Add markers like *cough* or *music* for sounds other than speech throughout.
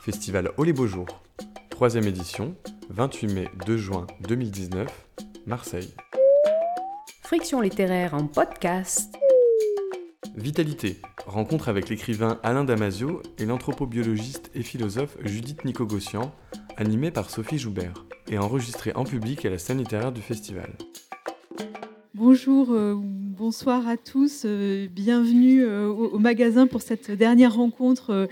Festival les beaux jours, troisième édition, 28 mai 2 juin 2019, Marseille. Friction littéraire en podcast. Vitalité, rencontre avec l'écrivain Alain Damasio et l'anthropobiologiste et philosophe Judith Nicogossian, animée par Sophie Joubert, et enregistrée en public à la scène littéraire du festival. Bonjour, euh, bonsoir à tous, euh, bienvenue euh, au, magasin pour cette dernière rencontre euh,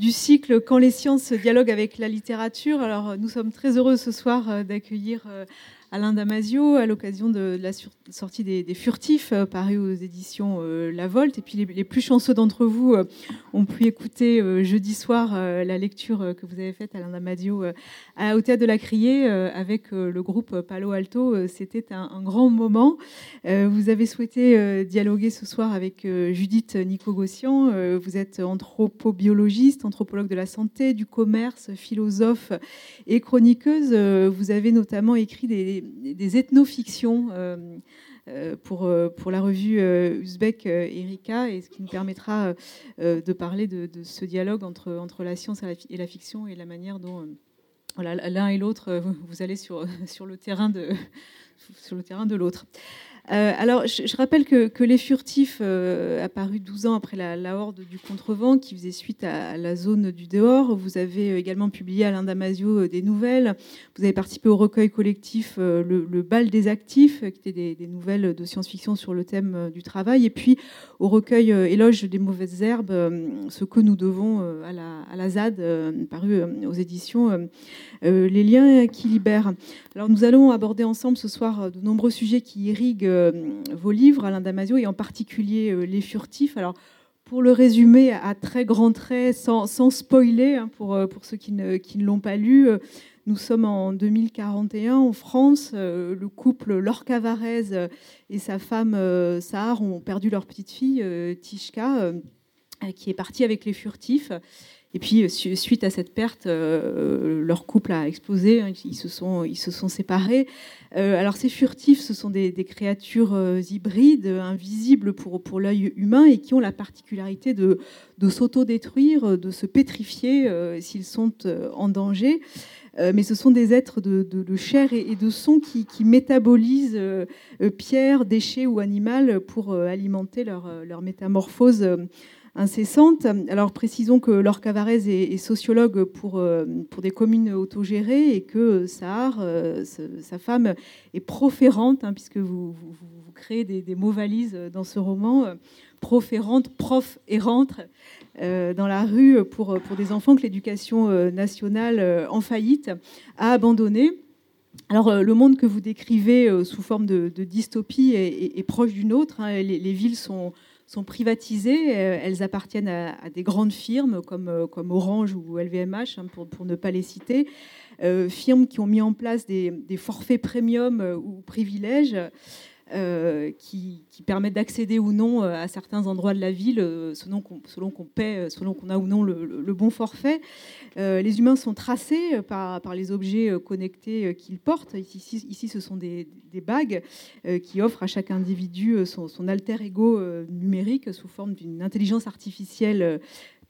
du cycle Quand les sciences dialoguent avec la littérature. Alors nous sommes très heureux ce soir euh, d'accueillir euh, Alain Damasio à l'occasion de la sortie des, Furtifs euh, paru aux éditions La Volte. Et puis les, plus chanceux d'entre vous ont pu écouter jeudi soir la lecture que vous avez faite, Alain Damasio, au Théâtre de la Criée avec le groupe Palo Alto. C'était un, un grand moment. Vous avez souhaité dialoguer ce soir avec Judith Nicogossian. Vous êtes anthropobiologiste, anthropologue de la santé, du commerce, philosophe et chroniqueuse. Euh, vous avez notamment écrit des, des ethnofictions. euh, euh, pour, pour la revue Uzbek Erika, et ce qui nous permettra de parler de, ce dialogue entre, entre la science et la, fiction et la manière dont l'un et l'autre, vous- vous allez sur, *laughs* sur le terrain de, sur le terrain de l'autre. Euh, alors, je, rappelle que, Les Furtifs, euh, apparu 12 ans après la, Horde du Contrevent, qui faisait suite à, la zone du dehors, vous avez également publié Alain Damasio euh, des nouvelles. Vous avez participé au recueil collectif euh, le, Bal des Actifs, euh, qui était des, nouvelles de science-fiction sur le thème euh, du travail, et puis au recueil euh, Éloge des mauvaises herbes, euh, ce que nous devons euh, à, la, à la ZAD, euh, paru euh, aux éditions euh, euh, Les liens qui libèrent. Alors nous allons aborder ensemble ce soir euh, de nombreux sujets qui irriguent euh, vos livres, Alain Damasio, et en particulier euh, Les Furtifs. Alors pour le résumer à très grands traits, sans, sans spoiler, hein, pour, euh, pour ceux qui ne, qui ne l'ont pas lu, euh, nous sommes en 2041 en France. Euh, le couple Lorca Varese euh, et sa femme euh, Sahar ont perdu leur petite fille, euh, Tishka, euh, qui est partie avec les furtifs. Et puis, euh, su- suite à cette perte, euh, leur couple a explosé. hein, ils, se sont, ils se sont séparés. Euh, alors, ces furtifs, ce sont des, créatures hybrides, invisibles pour, pour l'œil humain et qui ont la particularité de, de s'auto-détruire, de se pétrifier s'ils sont en danger. Mais ce sont des êtres de, de- chair et, de son qui, qui métabolisent pierre, déchets ou animal pour alimenter leur, leur métamorphose incessante. Alors précisons que Laure Cavarez est, sociologue pour, euh, pour des communes autogérées et que Sahar, euh, sa femme, est proférante, hein, puisque vous, vous- créez des, mots valises dans ce roman, euh, proférante, prof errante, euh, dans la rue pour, pour des enfants que l'éducation nationale en faillite a abandonné. Alors, le monde que vous décrivez sous forme de, dystopie est, proche du nôtre. hein. Les villes sont, sont privatisées, euh, elles appartiennent à, des grandes firmes comme, euh, Orange ou LVMH, hein, pour, ne pas les citer, Euh, firmes qui ont mis en place des, forfaits premium ou privilèges. Euh, qui, qui permettent d'accéder ou non euh, à certains endroits de la ville euh, selon qu'on paie, selon qu'on a ou non le, bon forfait. Les humains sont tracés par, par les objets connectés qu'ils portent. Ici, ici, ce sont des, des bagues qui offrent à chaque individu son, alter ego numérique sous forme d'une intelligence artificielle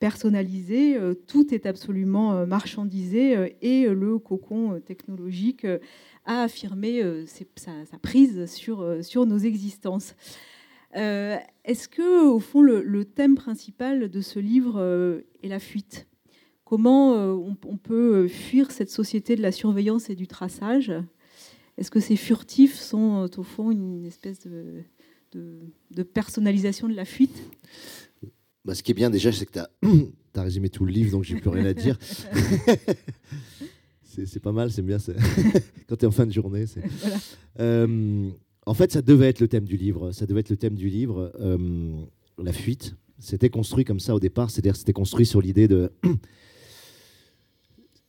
personnalisée. Euh, Tout est absolument marchandisé et le cocon technologique euh, a affirmé euh, ses- sa, sa prise sur, euh, sur nos existences. Euh, Est-ce que, au fond, le, le thème principal de ce livre euh, est la fuite? Comment euh, on, on peut fuir cette société de la surveillance et du traçage? Est-ce que ces furtifs sont, au fond, une espèce de, de, de personnalisation de la fuite? Bah, ce qui est bien déjà, c'est que tu as, *clears throat* résumé tout le livre, donc j'ai plus rien à dire. *laughs* c'est pas mal, c'est bien. *laughs* Quand tu es en fin de journée. *laughs* Voilà. Euh, en fait, ça devait être le thème du livre. Ça devait être le thème du livre, euh, la fuite. C'était construit comme ça au départ, c'est-à-dire c'était construit sur l'idée de. *clears throat*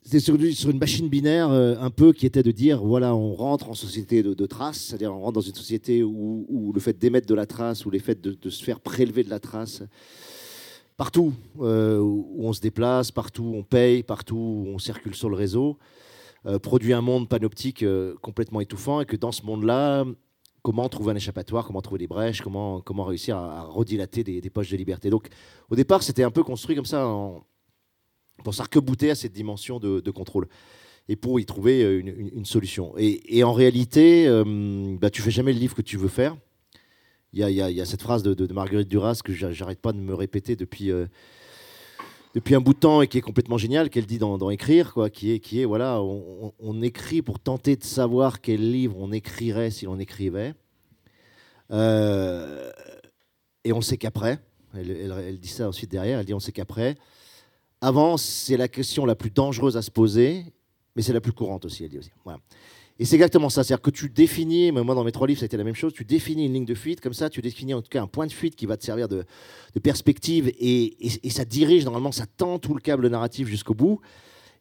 C'était sur, une machine binaire euh, un peu qui était de dire voilà, on rentre en société de, de traces, c'est-à-dire on rentre dans une société où, où le fait d'émettre de la trace, ou le fait de, de se faire prélever de la trace, partout euh, où on se déplace, partout où on paye, partout où on circule sur le réseau, euh, produit un monde panoptique euh, complètement étouffant et que dans ce monde-là, comment trouver un échappatoire, comment trouver des brèches, comment, comment réussir à, redilater des, poches de liberté. Donc au départ, c'était un peu construit comme ça en, pour s'arc-bouter à cette dimension de, contrôle et pour y trouver une, solution. Et, en réalité, bah, tu fais jamais le livre que tu veux faire. Il y, a, cette phrase de, Marguerite Duras que j'arrête pas de me répéter depuis, euh, depuis un bout de temps et qui est complètement géniale, qu'elle dit dans, Écrire, quoi, qui est, qui est voilà, on, écrit pour tenter de savoir quel livre on écrirait si l'on écrivait. Euh, et on sait qu'après, elle, elle, dit ça ensuite derrière, elle dit on sait qu'après, avant, c'est la question la plus dangereuse à se poser, mais c'est la plus courante aussi, elle dit aussi. Voilà. Et c'est exactement ça, c'est-à-dire que tu définis, moi dans mes trois livres, ça a été la même chose, tu définis une ligne de fuite, comme ça, tu définis en tout cas un point de fuite qui va te servir de, perspective, et, ça dirige, normalement, ça tend tout le câble narratif jusqu'au bout,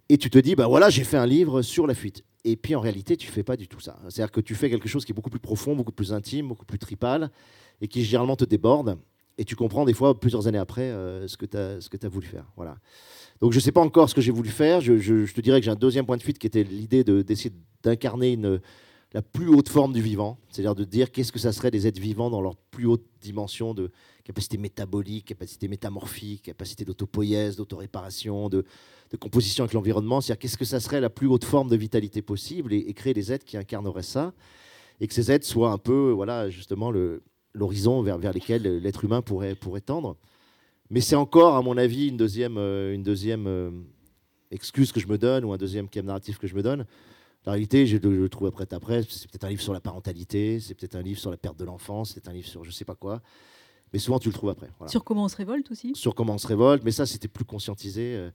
et tu te dis, bah voilà, j'ai fait un livre sur la fuite. Et puis en réalité, tu fais pas du tout ça. C'est-à-dire que tu fais quelque chose qui est beaucoup plus profond, beaucoup plus intime, beaucoup plus tripal, et qui généralement te déborde, et tu comprends des fois, plusieurs années après, euh, ce que tu as, as voulu faire. Voilà. Donc je ne sais pas encore ce que j'ai voulu faire. Je, te dirais que j'ai un deuxième point de fuite qui était l'idée d'essayer d'incarner la plus haute forme du vivant, c'est-à-dire de dire qu'est-ce que ça serait des êtres vivants dans leur plus haute dimension de capacité métabolique, capacité métamorphique, capacité d'autopoïèse, d'autoréparation, de, de composition avec l'environnement. C'est-à-dire qu'est-ce que ça serait la plus haute forme de vitalité possible et, créer des êtres qui incarneraient ça et que ces êtres soient un peu, voilà, justement, l'horizon vers, lequel l'être humain pourrait, pourrait tendre. Mais c'est encore, à mon avis, une deuxième, euh, une deuxième euh, excuse que je me donne ou un deuxième thème narratif que je me donne. La réalité, je le trouve après après. C'est peut-être un livre sur la parentalité, c'est peut-être un livre sur la perte de l'enfance, c'est un livre sur je sais pas quoi. Mais souvent, tu le trouves après. Sur comment on se révolte aussi Sur comment on se révolte, mais ça, c'était plus conscientisé. Euh.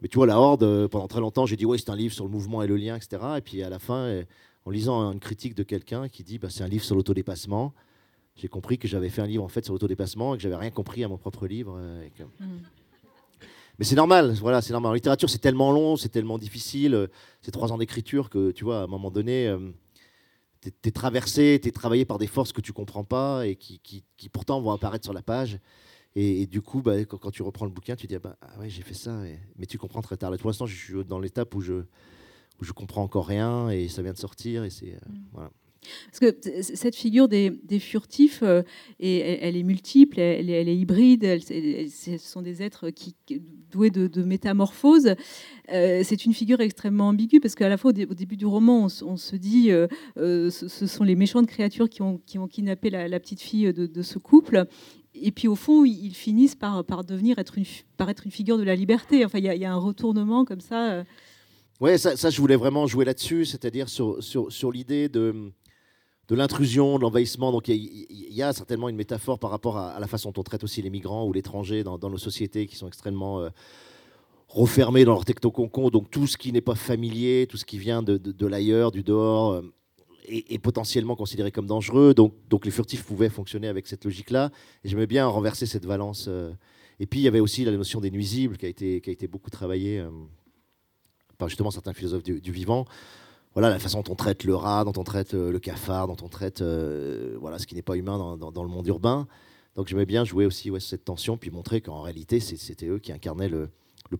Mais tu vois, La Horde, pendant très longtemps, j'ai dit, ouais, c'est un livre sur le mouvement et le lien, etc. Et puis à la fin, en lisant une critique de quelqu'un qui dit, bah, c'est un livre sur l'autodépassement, j'ai compris que j'avais fait un livre en fait sur l'autodépassement et que j'avais rien compris à mon propre livre. Euh, mm. Mais c'est normal, voilà, c'est normal. En littérature, c'est tellement long, c'est tellement difficile. Euh, c'est trois ans d'écriture que, tu vois, à un moment donné, euh, tu es, traversé, tu es travaillé par des forces que tu comprends pas et qui, qui, pourtant vont apparaître sur la page. Et, du coup, bah, quand, tu reprends le bouquin, tu dis, ah, bah, ah ouais, j'ai fait ça. Mais tu comprends très tard. Là, pour l'instant, je suis dans l'étape où je, où je comprends encore rien et ça vient de sortir. Et c'est, mm. voilà. Parce que cette figure des, furtifs, euh, elle, est multiple, elle, est hybride, ce sont des êtres qui, doués de, métamorphose. Euh, c'est une figure extrêmement ambiguë parce qu'à la fois au, début du roman, on, se dit euh, ce, sont les méchantes créatures qui ont, kidnappé la, petite fille de, ce couple. Et puis au fond, ils finissent par, devenir être une, figure de la liberté. Enfin, il y, a un retournement comme ça. Oui, ça, je voulais vraiment jouer là-dessus, c'est-à-dire sur l'idée de de l'intrusion, de l'envahissement. Donc il y, a certainement une métaphore par rapport à, la façon dont on traite aussi les migrants ou l'étranger dans, nos sociétés qui sont extrêmement euh, refermés dans leur technoconcon. Donc tout ce qui n'est pas familier, tout ce qui vient de, l'ailleurs, du dehors, euh, est, potentiellement considéré comme dangereux. Donc, donc les furtifs pouvaient fonctionner avec cette logique-là. J'aimais bien renverser cette valence. Euh. Et puis il y avait aussi la notion des nuisibles qui a été, qui a été beaucoup travaillée par justement certains philosophes du vivant voilà la façon dont on traite le rat, dont on traite euh, le cafard, dont on traite euh, voilà ce qui n'est pas humain dans, le monde urbain. Donc j'aimais bien jouer aussi cette tension, puis montrer qu'en réalité c'était eux qui incarnaient le,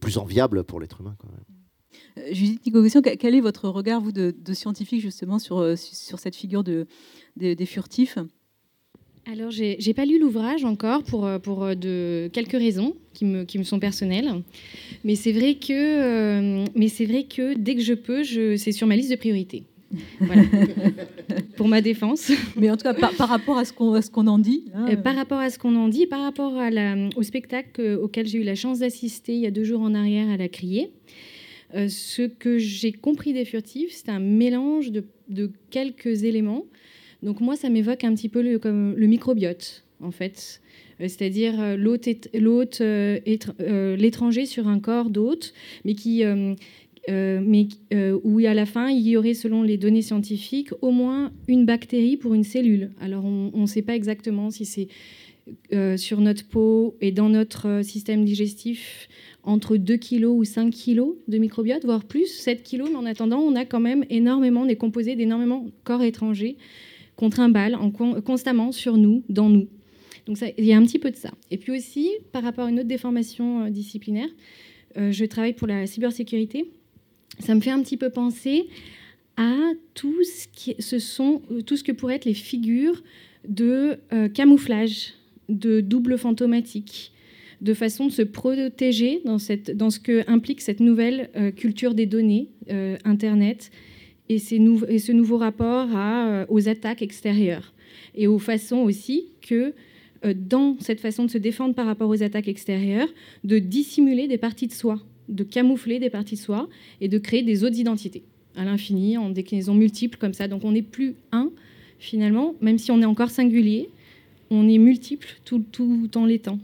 plus enviable pour l'être humain. Euh, Judith Nicogossian, quel est votre regard, vous, de, scientifique, justement, sur, sur cette figure de, des furtifs? Alors, j'ai n'ai pas lu l'ouvrage encore pour, euh, pour euh, de quelques raisons qui me, qui me sont personnelles. Mais c'est vrai, que, euh, mais vrai que dès que je peux, c'est sur ma liste de priorités. Voilà. *laughs* pour ma défense. Mais en tout cas, par, rapport à ce qu'on qu'on en dit. Hein. par rapport à ce qu'on en dit, par rapport à la, au spectacle auquel j'ai eu la chance d'assister il y a deux jours en arrière à la Criée, ce que j'ai compris des furtifs, c'est un mélange de, de quelques éléments donc moi, ça m'évoque un petit peu le, comme le microbiote, en fait. Euh, c'est-à-dire euh, l'hôte, euh, l'étranger sur un corps d'hôte, mais qui... mais où à la fin, il y aurait, selon les données scientifiques, au moins une bactérie pour une cellule. Alors, on ne sait pas exactement si c'est sur notre peau et dans notre système digestif entre 2 kg ou 5 kg de microbiote, voire plus, 7 kg, mais en attendant, on a quand même énormément, on est composé d'énormément corps étrangers un bal en, constamment sur nous, dans nous. Donc il y a un petit peu de ça. Et puis aussi, par rapport à une autre déformation euh, disciplinaire, euh, je travaille pour la cybersécurité. Ça me fait un petit peu penser à tout ce, ce que pourraient être les figures de camouflage, de double fantomatique, de façon de se protéger dans ce que implique cette nouvelle culture des données, Internet, et, ce nouveau rapport à, aux attaques extérieures, et aux façons aussi que euh, dans cette façon de se défendre par rapport aux attaques extérieures, de dissimuler des parties de soi, de camoufler des parties de soi et de créer des autres identités à l'infini, en déclinaison multiples comme ça. Donc on n'est plus un, finalement, même si on est encore singulier, on est multiple tout, tout en l'étant.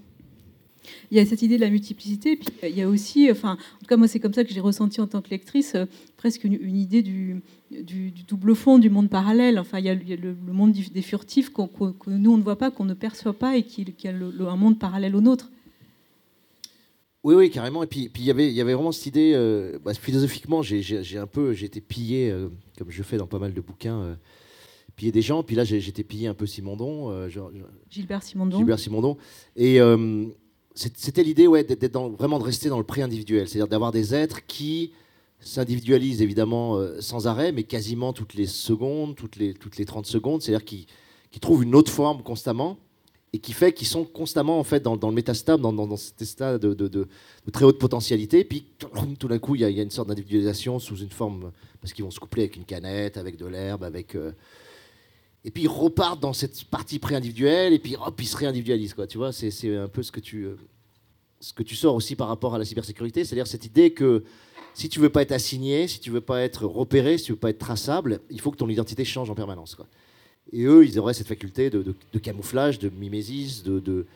Il y a cette idée de la multiplicité, puis il y a aussi, enfin, en tout cas moi c'est comme ça que j'ai ressenti en tant que lectrice, euh, presque une, idée du, du, double fond, du monde parallèle. Enfin, il y a, le, monde des furtifs que nous on ne voit pas, qu'on ne perçoit pas, et qui, qui a un monde parallèle au nôtre. Oui, oui, carrément. Et puis, puis il, y avait, y vraiment cette idée, euh, bah, philosophiquement, j'ai un peu, j'ai été pillé, euh, comme je fais dans pas mal de bouquins, pillé des gens. Puis là, j'ai été pillé un peu Simondon. Gilbert Simondon. Gilbert Simondon. Et c'était l'idée ouais, d'être vraiment de rester dans le pré-individuel, c'est-à-dire d'avoir des êtres qui s'individualisent évidemment euh, sans arrêt, mais quasiment toutes les secondes, toutes les, toutes les 30 secondes, c'est-à-dire qui, qui trouvent une autre forme constamment et qui fait qu'ils sont constamment en fait dans, dans le métastable, dans, dans, cet état de, de, très haute potentialité. Puis tout d'un coup, il y, y, a une sorte d'individualisation sous une forme parce qu'ils vont se coupler avec une canette, avec de l'herbe, avec euh, et puis ils repartent dans cette partie pré-individuelle, et puis hop, ils se réindividualisent. Quoi, tu vois, c'est un peu ce que, tu, euh, ce que tu sors aussi par rapport à la cybersécurité, c'est-à-dire cette idée que si tu veux pas être assigné, si tu veux pas être repéré, si tu veux pas être traçable, il faut que ton identité change en permanence. Quoi. Et eux, ils auraient cette faculté de, de, camouflage, de mimésis, de, de,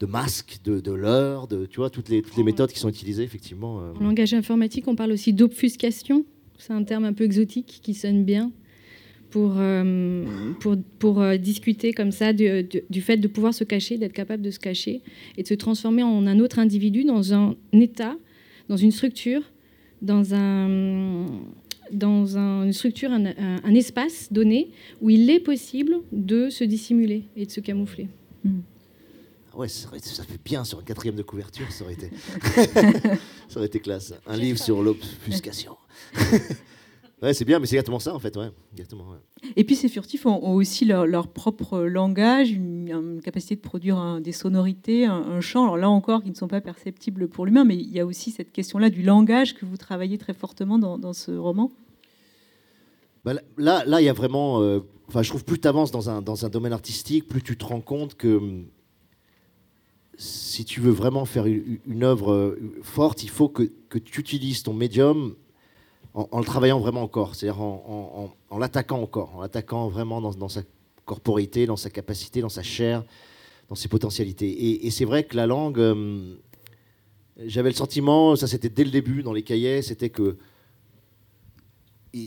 de masque, de, de leurre, de, tu vois, toutes les, toutes les méthodes qui sont utilisées, effectivement. Euh. En langage informatique, on parle aussi d'obfuscation. C'est un terme un peu exotique qui sonne bien pour, euh, pour, pour euh, discuter comme ça du, du, fait de pouvoir se cacher, d'être capable de se cacher et de se transformer en un autre individu dans un état, dans une structure, dans un dans un, une structure, un, un, espace donné où il est possible de se dissimuler et de se camoufler. Mm. Ah ouais, ça, ça, fait bien sur un quatrième de couverture, ça aurait été, *laughs* *laughs* ça aurait été classe. Un livre sur l'obfuscation. *laughs* Ouais, c'est bien, mais c'est exactement ça en fait. Ouais. Exactement, Et puis ces furtifs ont, aussi leur, propre langage, une, capacité de produire des sonorités, un, chant. Alors là encore, qui ne sont pas perceptibles pour l'humain, mais il y a aussi cette question-là du langage que vous travaillez très fortement dans, ce roman. Bah, là, là, il y a vraiment. Euh, enfin, je trouve plus tu avances dans un, dans un domaine artistique, plus tu te rends compte que hum, si tu veux vraiment faire une, une œuvre euh, forte, il faut que, que tu utilises ton médium en, le travaillant vraiment encore, c'est-à-dire en, l'attaquant encore, en l'attaquant vraiment dans, sa corporité, dans sa capacité, dans sa chair, dans ses potentialités. Et, c'est vrai que la langue, euh, j'avais le sentiment, ça c'était dès le début dans les cahiers, c'était que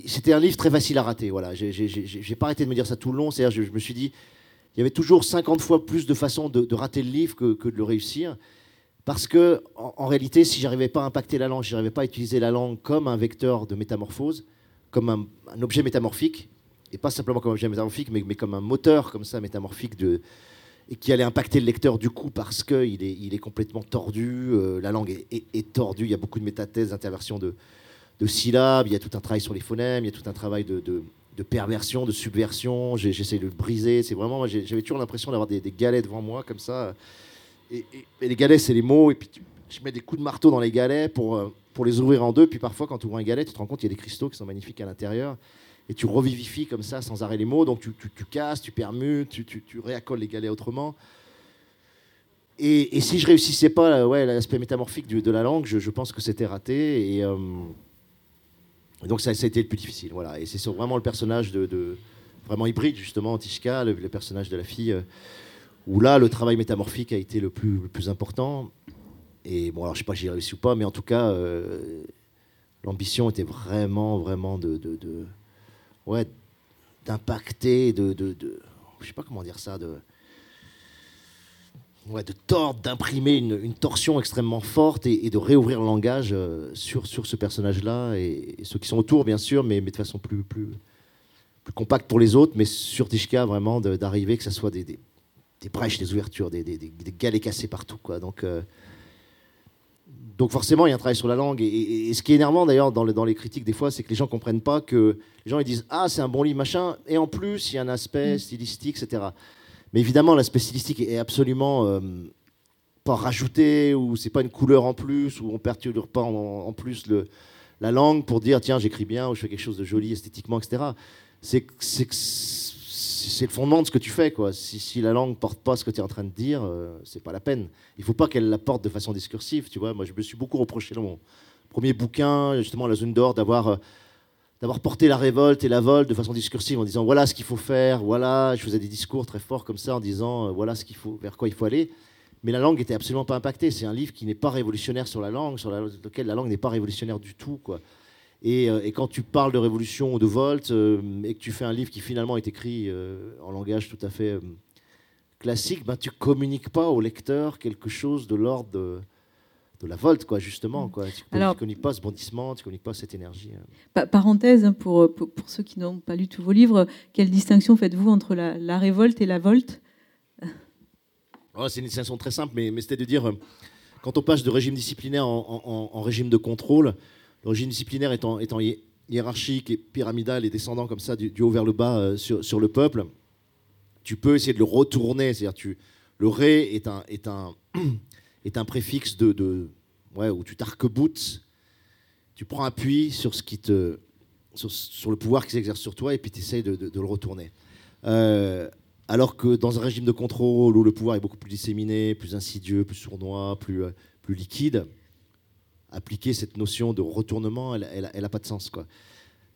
c'était un livre très facile à rater. Voilà, j'ai pas arrêté de me dire ça tout le long. C'est-à-dire, je, me suis dit, il y avait toujours 50 fois plus de façons de, rater le livre que, que de le réussir. Parce que, en, réalité, si j'arrivais pas à impacter la langue, si j'arrivais pas à utiliser la langue comme un vecteur de métamorphose, comme un, objet métamorphique, et pas simplement comme un objet métamorphique, mais, comme un moteur comme ça métamorphique et qui allait impacter le lecteur du coup parce qu'il est, est complètement tordu, euh, la langue est, tordue, il y a beaucoup de métathèses, d'interversion de, syllabes, il y a tout un travail sur les phonèmes, il y a tout un travail de, perversion, de subversion, j'essaie de le briser, c'est vraiment, j'avais toujours l'impression d'avoir des, galets devant moi comme ça, et, les galets, c'est les mots, et puis je mets des coups de marteau dans les galets pour, euh, pour les ouvrir en deux. Puis parfois, quand tu ouvres un galet, tu te rends compte qu'il y a des cristaux qui sont magnifiques à l'intérieur. Et tu revivifies comme ça, sans arrêt les mots. Donc tu, tu, casses, tu permutes, tu, tu, réaccoles les galets autrement. Et, et, si je réussissais pas ouais, l'aspect métamorphique de, la langue, je, je pense que c'était raté. Et, euh, donc ça, ça, a été le plus difficile. Voilà. Et c'est vraiment le personnage de, vraiment hybride, justement, Tishka, le, personnage de la fille. Euh, où là, le travail métamorphique a été le plus, important. Et bon, alors je sais pas si j'ai réussi ou pas, mais en tout cas, euh, l'ambition était vraiment, vraiment de, de, ouais, d'impacter, de, je sais pas comment dire ça, de, ouais, de tordre, d'imprimer une, torsion extrêmement forte et, de réouvrir le langage euh, sur, sur ce personnage-là et, ceux qui sont autour, bien sûr, mais, de façon plus, plus, plus compacte pour les autres, mais sur Tishka, vraiment, d'arriver que ça soit des des brèches, des ouvertures, des, des, des, galets cassés partout. Quoi. Donc, euh, donc forcément, il y a un travail sur la langue. Et, ce qui est énervant d'ailleurs dans, dans, les critiques des fois, c'est que les gens ne comprennent pas que les gens ils disent ah c'est un bon livre machin, et en plus il y a un aspect mm. stylistique, etc. Mais évidemment, l'aspect stylistique est absolument euh, pas rajouté ou c'est pas une couleur en plus ou on perturbe pas en, plus le, la langue pour dire tiens j'écris bien ou je fais quelque chose de joli esthétiquement, etc. C'est c'est le fondement de ce que tu fais. Quoi. Si, la langue porte pas ce que tu es en train de dire, euh, c'est pas la peine. Il faut pas qu'elle la porte de façon discursive. Tu vois, moi, je me suis beaucoup reproché dans mon premier bouquin, justement, La zone d'or, d'avoir euh, porté la révolte et la vol de façon discursive en disant voilà ce qu'il faut faire, voilà, je faisais des discours très forts comme ça en disant euh, voilà ce qu'il faut, vers quoi il faut aller. Mais la langue était absolument pas impactée. C'est un livre qui n'est pas révolutionnaire sur la langue, sur lequel la langue n'est pas révolutionnaire du tout, quoi. Euh, et, quand tu parles de révolution ou de Volt euh, et que tu fais un livre qui finalement est écrit euh, en langage tout à fait classique, ben, tu communiques pas au lecteur quelque chose de l'ordre de, la Volt, quoi, justement. Quoi. Tu ne communiques pas ce bondissement, tu ne communiques pas cette énergie. Hein. Parenthèse, hein, pour, pour, ceux qui n'ont pas lu tous vos livres, quelle distinction faites-vous entre la, révolte et la Volt? Oh, C'est une distinction très simple, mais, mais c'était de dire, quand on passe de régime disciplinaire en régime de contrôle, L'origine disciplinaire étant, hiérarchique et pyramidale et descendant comme ça du, haut vers le bas euh, sur, le peuple, tu peux essayer de le retourner. C'est-à-dire le ré est un, *clears throat* préfixe où tu t'arc-boutes, tu prends appui sur, le pouvoir qui s'exerce sur toi et puis tu essayes de, le retourner. Euh, alors que dans un régime de contrôle où le pouvoir est beaucoup plus disséminé, plus insidieux, plus sournois, plus, euh, plus liquide, appliquer cette notion de retournement, elle n'a pas de sens. Quoi.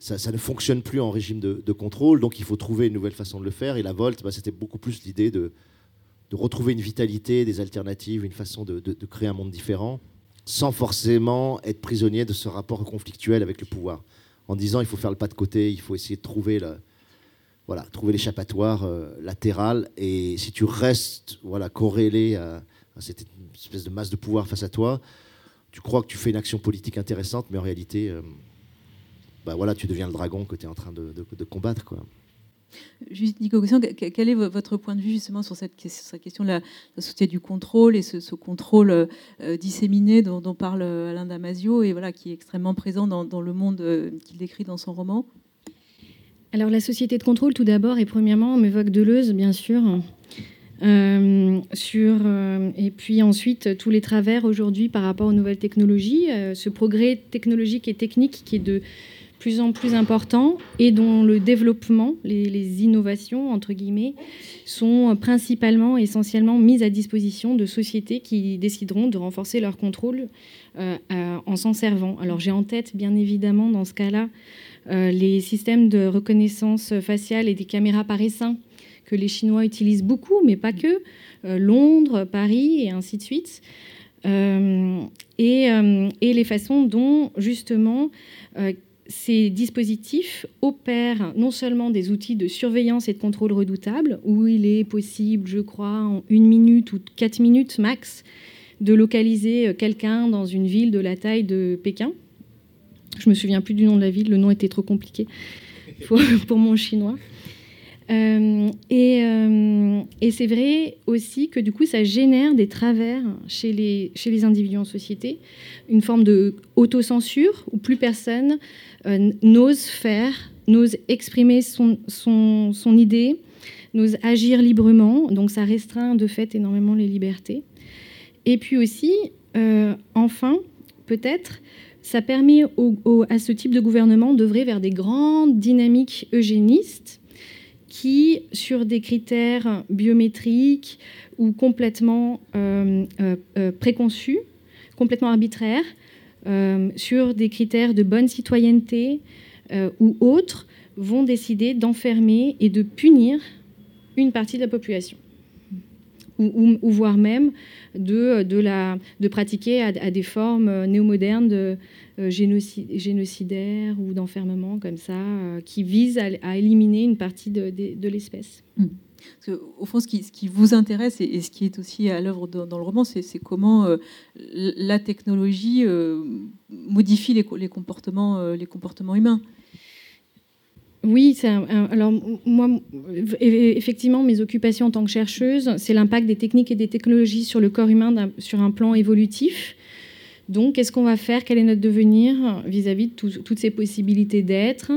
Ça, ne fonctionne plus en régime de, contrôle, donc il faut trouver une nouvelle façon de le faire. Et la Volt, bah, c'était beaucoup plus l'idée de, retrouver une vitalité, des alternatives, une façon de, créer un monde différent, sans forcément être prisonnier de ce rapport conflictuel avec le pouvoir. En disant il faut faire le pas de côté, il faut essayer de trouver voilà, trouver l'échappatoire euh, latéral. Et si tu restes voilà, corrélé à, cette espèce de masse de pouvoir face à toi, tu crois que tu fais une action politique intéressante, mais en réalité, euh, bah voilà, tu deviens le dragon que tu es en train de, combattre. Quoi. Juste, Nico quel est votre point de vue justement sur cette, question de la, société du contrôle et ce, contrôle euh, disséminé dont, parle Alain Damasio et voilà, qui est extrêmement présent dans, le monde euh, qu'il décrit dans son roman? Alors la société de contrôle, tout d'abord et premièrement, on m'évoque Deleuze, bien sûr. Euh, sur, euh, et puis ensuite, tous les travers aujourd'hui par rapport aux nouvelles technologies, euh, ce progrès technologique et technique qui est de plus en plus important et dont le développement, les, innovations, entre guillemets, sont principalement, essentiellement mises à disposition de sociétés qui décideront de renforcer leur contrôle en s'en servant. Alors j'ai en tête, bien évidemment, dans ce cas-là, les systèmes de reconnaissance faciale et des caméras par essaim que les Chinois utilisent beaucoup, mais pas que, euh, Londres, Paris et ainsi de suite. Euh, euh, et, les façons dont, justement, ces dispositifs opèrent non seulement des outils de surveillance et de contrôle redoutables, où il est possible, je crois, en une minute ou quatre minutes max, de localiser quelqu'un dans une ville de la taille de Pékin. Je me souviens plus du nom de la ville, le nom était trop compliqué *laughs* pour mon chinois. Euh, euh, et, c'est vrai aussi que du coup, ça génère des travers chez les, individus en société, une forme de autocensure où plus personne euh, n'ose faire, n'ose exprimer son, idée, n'ose agir librement. Donc ça restreint de fait énormément les libertés. Et puis aussi, enfin, peut-être, ça permet à ce type de gouvernement d'œuvrer vers des grandes dynamiques eugénistes qui, sur des critères biométriques ou complètement euh, euh, euh, préconçus, complètement arbitraires, sur des critères de bonne citoyenneté ou autres, vont décider d'enfermer et de punir une partie de la population. Ou, voire même de, pratiquer à, des formes néo-modernes de, génocidaires ou d'enfermement comme ça, euh, qui visent à, éliminer une partie de, l'espèce. Mmh. au fond, ce qui, ce qui, vous intéresse et, ce qui est aussi à l'œuvre dans, le roman, c'est comment euh, la technologie modifie les, les, comportements, les comportements humains. Oui, alors moi, effectivement, mes occupations en tant que chercheuse, c'est l'impact des techniques et des technologies sur le corps humain sur un plan évolutif Donc, qu'est-ce qu'on va faire? Quel est notre devenir vis-à-vis de toutes ces possibilités d'être,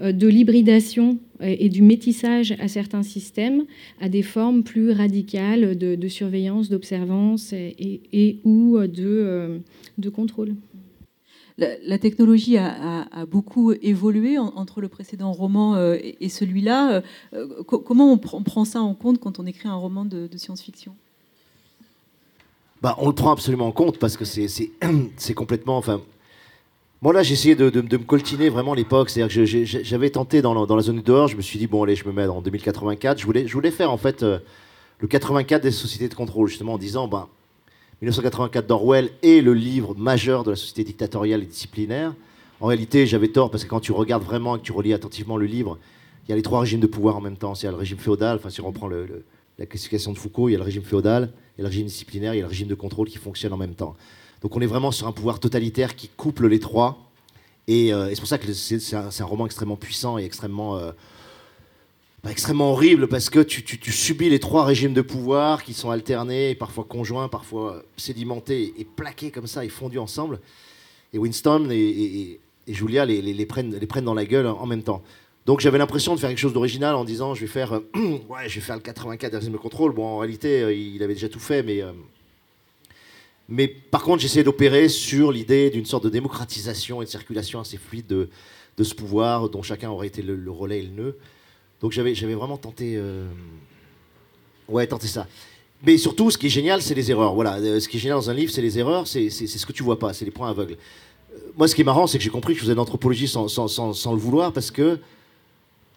euh, de l'hybridation et du métissage à certains systèmes, à des formes plus radicales de, surveillance, d'observance et, ou de, de contrôle? La, technologie a, beaucoup évolué entre le précédent roman euh, et, celui-là. Euh, comment on, prend ça en compte quand on écrit un roman de, science-fiction? Bah, On le prend absolument en compte parce que c'est *clears throat* complètement... Enfin, moi là, j'ai essayé de, me coltiner vraiment l'époque. C'est-à-dire que j'avais tenté dans la, zone de dehors, je me suis dit, bon allez, je me mets en 2084. Je voulais, je voulais faire en fait euh, le 84 des sociétés de contrôle, justement en disant, ben, 1984 d'Orwell est le livre majeur de la société dictatoriale et disciplinaire. En réalité, j'avais tort parce que quand tu regardes vraiment et que tu relis attentivement le livre, il y a les trois régimes de pouvoir en même temps. C'est le régime féodal, enfin si on reprend la classification de Foucault, il y a le régime féodal, il y a le régime disciplinaire, il y a le régime de contrôle qui fonctionne en même temps. Donc on est vraiment sur un pouvoir totalitaire qui couple les trois. Et, euh, c'est pour ça que c'est un, roman extrêmement puissant et extrêmement euh, extrêmement horrible parce que tu, subis les trois régimes de pouvoir qui sont alternés, parfois conjoints, parfois sédimentés et plaqués comme ça et fondus ensemble. Et Winston et, Julia les, prennent, les prennent dans la gueule en même temps. Donc j'avais l'impression de faire quelque chose d'original en disant je vais faire, *clears throat* ouais, je vais faire le 84 régime de contrôle. Bon, en réalité, euh, il avait déjà tout fait, mais. Euh, mais par contre, j'essayais d'opérer sur l'idée d'une sorte de démocratisation et de circulation assez fluide de, de ce pouvoir dont chacun aurait été le, relais et le nœud. Donc j'avais, j'avais vraiment tenté, euh, ouais, tenté ça. Mais surtout, ce qui est génial, c'est les erreurs. Voilà, euh, ce qui est génial dans un livre, c'est les erreurs, c'est, ce que tu vois pas, c'est les points aveugles. Euh, moi, ce qui est marrant, c'est que j'ai compris que je faisais de l'anthropologie sans, sans, le vouloir, parce que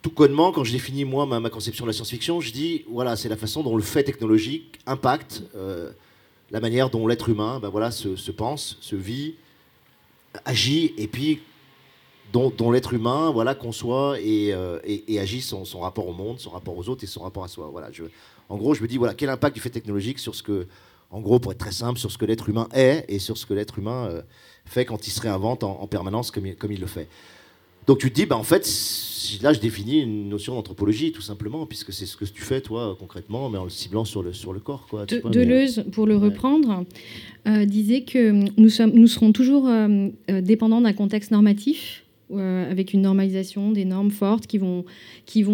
tout connement, quand je définis moi ma, conception de la science-fiction, je dis voilà, c'est la façon dont le fait technologique impacte la manière dont l'être humain, ben voilà, se, se pense, se vit, agit, et puis dont, l'être humain voilà, conçoit euh, et, et, agit son, son, rapport au monde, son rapport aux autres et son rapport à soi. Voilà, je, en gros, je me dis, voilà, quel impact du fait technologique sur ce que, en gros, pour être très simple, sur ce que l'être humain est et sur ce que l'être humain euh, fait quand il se réinvente en, permanence comme il, comme il, le fait. Donc tu te dis, bah, en fait, là, je définis une notion d'anthropologie, tout simplement, puisque c'est ce que tu fais, toi, concrètement, mais en le ciblant sur le, sur le corps. Quoi, Deleuze, pour le reprendre, euh, disait que nous, sommes, nous serons toujours dépendants d'un contexte normatif euh, avec une normalisation des normes fortes qui vont,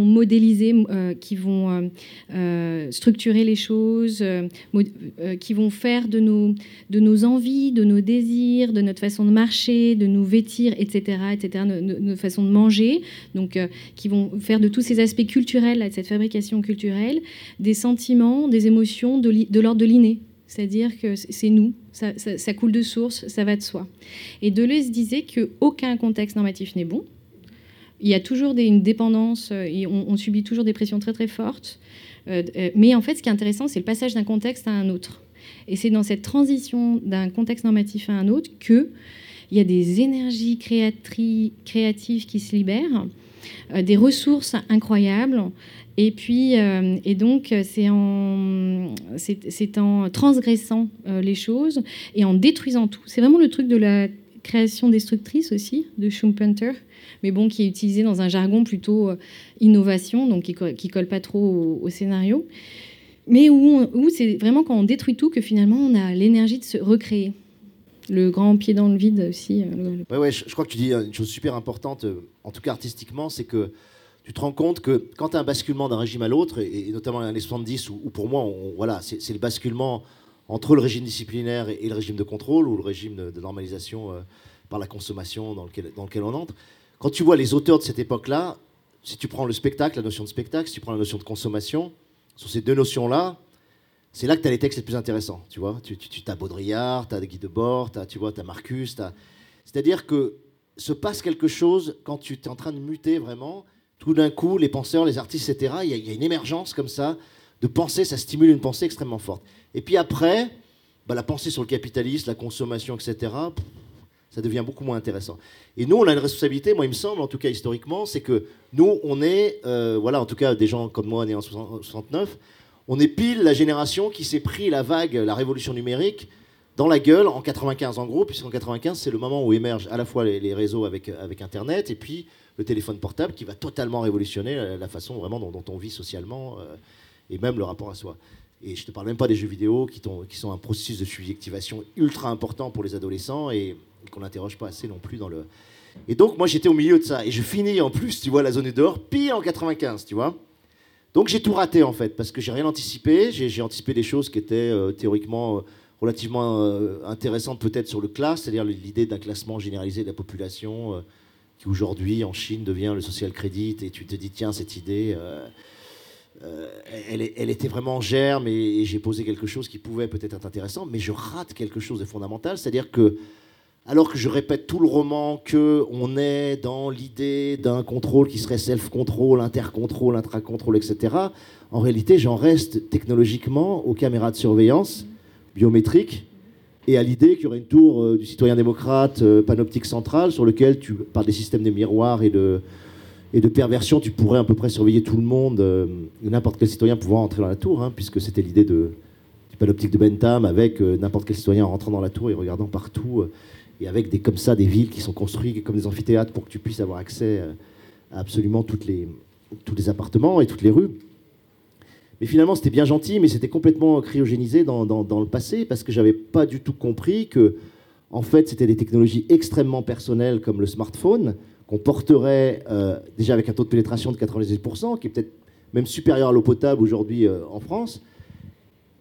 modéliser, euh, qui vont euh, structurer les choses, qui vont faire de nos, de nos envies, de nos désirs, de notre façon de marcher, de nous vêtir, etc., etc., notre façon de manger, donc qui vont faire de tous ces aspects culturels, de cette fabrication culturelle, des sentiments, des émotions de l'ordre de l'inné. C'est-à-dire que c'est nous, ça, coule de source, ça va de soi. Et Deleuze disait qu'aucun contexte normatif n'est bon. Il y a toujours une dépendance, euh, et on, subit toujours des pressions très très fortes. Euh, euh, mais en fait, ce qui est intéressant, c'est le passage d'un contexte à un autre. Et c'est dans cette transition d'un contexte normatif à un autre qu'il y a des énergies créatives qui se libèrent, des ressources incroyables, et puis, euh, et donc, c'est en, en transgressant euh, les choses et en détruisant tout. C'est vraiment le truc de la création destructrice aussi, de Schumpeter, mais bon, qui est utilisé dans un jargon plutôt euh, innovation, donc qui, qui colle pas trop au, scénario. Mais où, où c'est vraiment quand on détruit tout que finalement on a l'énergie de se recréer. Le grand pied dans le vide aussi. Oui, ouais, je, je, crois que tu dis une chose super importante, en tout cas artistiquement, c'est que tu te rends compte que quand tu as un basculement d'un régime à l'autre, et, notamment dans les années 70, où, pour moi, voilà, c'est le basculement entre le régime disciplinaire et, le régime de contrôle, ou le régime de, normalisation euh, par la consommation dans lequel on entre, quand tu vois les auteurs de cette époque-là, si tu prends le spectacle, la notion de spectacle, si tu prends la notion de consommation, sur ces deux notions-là, c'est là que tu as les textes les plus intéressants. Tu vois, tu, tu, as Baudrillard, tu as Guy Debord, as, tu vois, as Marcus. C'est-à-dire que se passe quelque chose quand tu es en train de muter vraiment tout d'un coup, les penseurs, les artistes, etc., il y, a une émergence comme ça de pensée, ça stimule une pensée extrêmement forte. Et puis après, bah, la pensée sur le capitalisme, la consommation, etc., ça devient beaucoup moins intéressant. Et nous, on a une responsabilité, moi, il me semble, en tout cas historiquement, c'est que nous, on est, euh, voilà, en tout cas, des gens comme moi, nés en 69, on est pile la génération qui s'est pris la vague, la révolution numérique, dans la gueule en 95 en gros, puisqu'en 95 c'est le moment où émergent à la fois les, réseaux avec, avec Internet et puis le téléphone portable qui va totalement révolutionner la, façon vraiment dont, on vit socialement euh, et même le rapport à soi. Et je ne te parle même pas des jeux vidéo qui, qui sont un processus de subjectivation ultra important pour les adolescents et, qu'on n'interroge pas assez non plus dans le. Et donc, moi, j'étais au milieu de ça. Et je finis en plus, tu vois, la zone est dehors, pile en 95, tu vois. Donc, j'ai tout raté, en fait, parce que j'ai rien anticipé. J'ai anticipé des choses qui étaient euh, théoriquement euh, relativement euh, intéressantes, peut-être sur le classe, c'est-à-dire l'idée d'un classement généralisé de la population, qui aujourd'hui, en Chine, devient le social credit. Et tu te dis, tiens, cette idée. elle, était vraiment en germe et j'ai posé quelque chose qui pouvait peut-être être intéressant, mais je rate quelque chose de fondamental, c'est-à-dire que alors que je répète tout le roman que on est dans l'idée d'un contrôle qui serait self-control, inter-control, intra-control, etc. En réalité, j'en reste technologiquement aux caméras de surveillance biométriques et à l'idée qu'il y aurait une tour euh, du citoyen démocrate euh, panoptique centrale sur lequel, tu, par des systèmes de miroirs et de, perversion, tu pourrais à peu près surveiller tout le monde, euh, n'importe quel citoyen pouvant entrer dans la tour, hein, puisque c'était l'idée du panoptique de Bentham, avec n'importe quel citoyen rentrant dans la tour et regardant partout et avec des, comme ça des villes qui sont construites comme des amphithéâtres pour que tu puisses avoir accès euh, à absolument toutes les, tous les appartements et toutes les rues. Mais finalement, c'était bien gentil, mais c'était complètement cryogénisé dans, dans, le passé parce que j'avais pas du tout compris que, en fait, c'était des technologies extrêmement personnelles comme le smartphone qu'on porterait euh, déjà avec un taux de pénétration de 98%, qui est peut-être même supérieur à l'eau potable aujourd'hui euh, en France,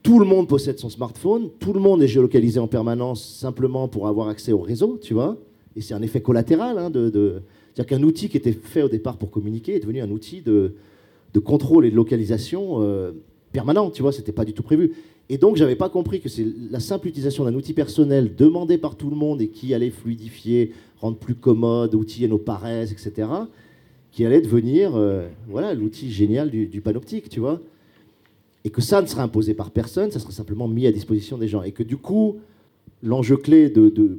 tout le monde possède son smartphone, tout le monde est géolocalisé en permanence simplement pour avoir accès au réseau, tu vois. Et c'est un effet collatéral. Hein, de, C'est-à-dire qu'un outil qui était fait au départ pour communiquer est devenu un outil de, contrôle et de localisation euh, permanent, tu vois. C'était pas du tout prévu. Et donc, j'avais pas compris que c'est la simple utilisation d'un outil personnel demandé par tout le monde et qui allait fluidifier, rendre plus commode, outiller nos paresses, etc., qui allait devenir euh, voilà l'outil génial du panoptique, tu vois et que ça ne sera imposé par personne, ça sera simplement mis à disposition des gens. Et que du coup, l'enjeu clé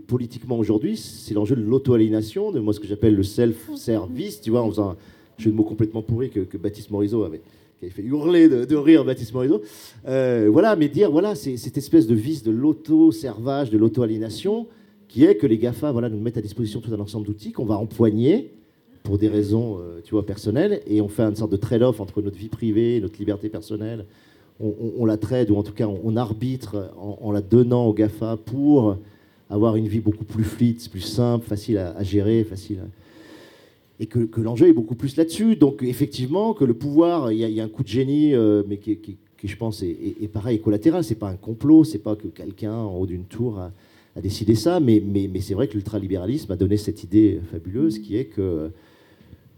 politiquement aujourd'hui, c'est l'enjeu de l'auto-aliénation, de moi ce que j'appelle le self-service, tu vois, en faisant un jeu de mots complètement pourri que, Baptiste Morisot avait fait hurler de, rire Baptiste Morisot. Euh, voilà, mais dire, voilà, c'est cette espèce de vice de l'auto-servage, de l'auto-aliénation, qui est que les GAFA voilà, nous mettent à disposition tout un ensemble d'outils qu'on va empoigner pour des raisons euh, tu vois, personnelles, et on fait une sorte de trade-off entre notre vie privée, notre liberté personnelle, on, la traite, ou en tout cas on, arbitre en, la donnant au GAFA pour avoir une vie beaucoup plus fluide, plus simple, facile à, gérer, facile et que, l'enjeu est beaucoup plus là-dessus. Donc effectivement, que le pouvoir, il y, a un coup de génie, euh, mais qui, je pense est, pareil, est collatéral. C'est pas un complot, c'est pas que quelqu'un en haut d'une tour a, décidé ça, mais, mais c'est vrai que l'ultralibéralisme a donné cette idée fabuleuse qui est que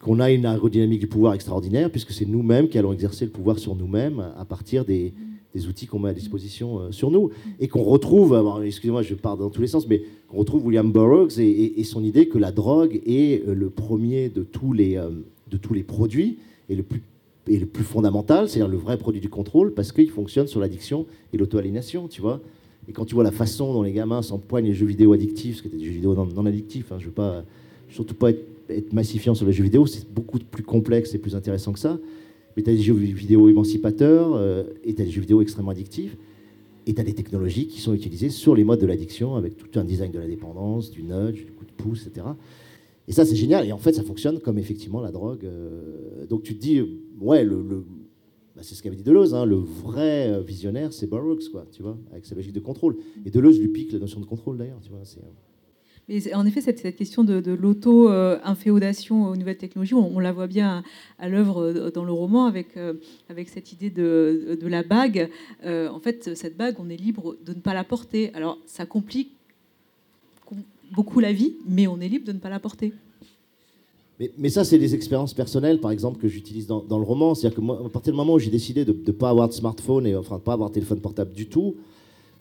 qu'on a une aérodynamique du pouvoir extraordinaire, puisque c'est nous-mêmes qui allons exercer le pouvoir sur nous-mêmes à partir des, outils qu'on met à disposition euh, sur nous. Et qu'on retrouve, excusez-moi, je pars dans tous les sens, mais qu'on retrouve William Burroughs et, son idée que la drogue est euh, le premier de tous les, euh, produits et le plus fondamental, c'est-à-dire le vrai produit du contrôle, parce qu'il fonctionne sur l'addiction et l'auto-aliénation, tu vois. Et quand tu vois la façon dont les gamins s'empoignent les jeux vidéo addictifs, ce qui étaient des jeux vidéo non, addictifs, hein, je veux pas, surtout pas être être massifiant sur les jeux vidéo, c'est beaucoup plus complexe et plus intéressant que ça. Mais tu as des jeux vidéo émancipateurs euh, et tu as des jeux vidéo extrêmement addictifs. Et tu as des technologies qui sont utilisées sur les modes de l'addiction avec tout un design de la dépendance, du nudge, du coup de pouce, etc. Et ça, c'est génial. Et en fait, ça fonctionne comme effectivement la drogue. Euh. donc tu te dis, ouais, le, bah, c'est ce qu'avait dit Deleuze, hein, le vrai euh, visionnaire, c'est Burroughs, quoi, tu vois, avec sa logique de contrôle. Et Deleuze lui pique la notion de contrôle, d'ailleurs, tu vois. C'est, en effet, cette, question de, l'auto-inféodation aux nouvelles technologies, on, la voit bien à, l'œuvre euh, dans le roman avec, euh, cette idée de, la bague. Euh, en fait, cette bague, on est libre de ne pas la porter. Alors, ça complique beaucoup la vie, mais on est libre de ne pas la porter. Mais, ça, c'est des expériences personnelles, par exemple, que j'utilise dans, le roman. C'est-à-dire que moi, à partir du moment où j'ai décidé de ne pas avoir de smartphone et enfin de ne pas avoir de téléphone portable du tout,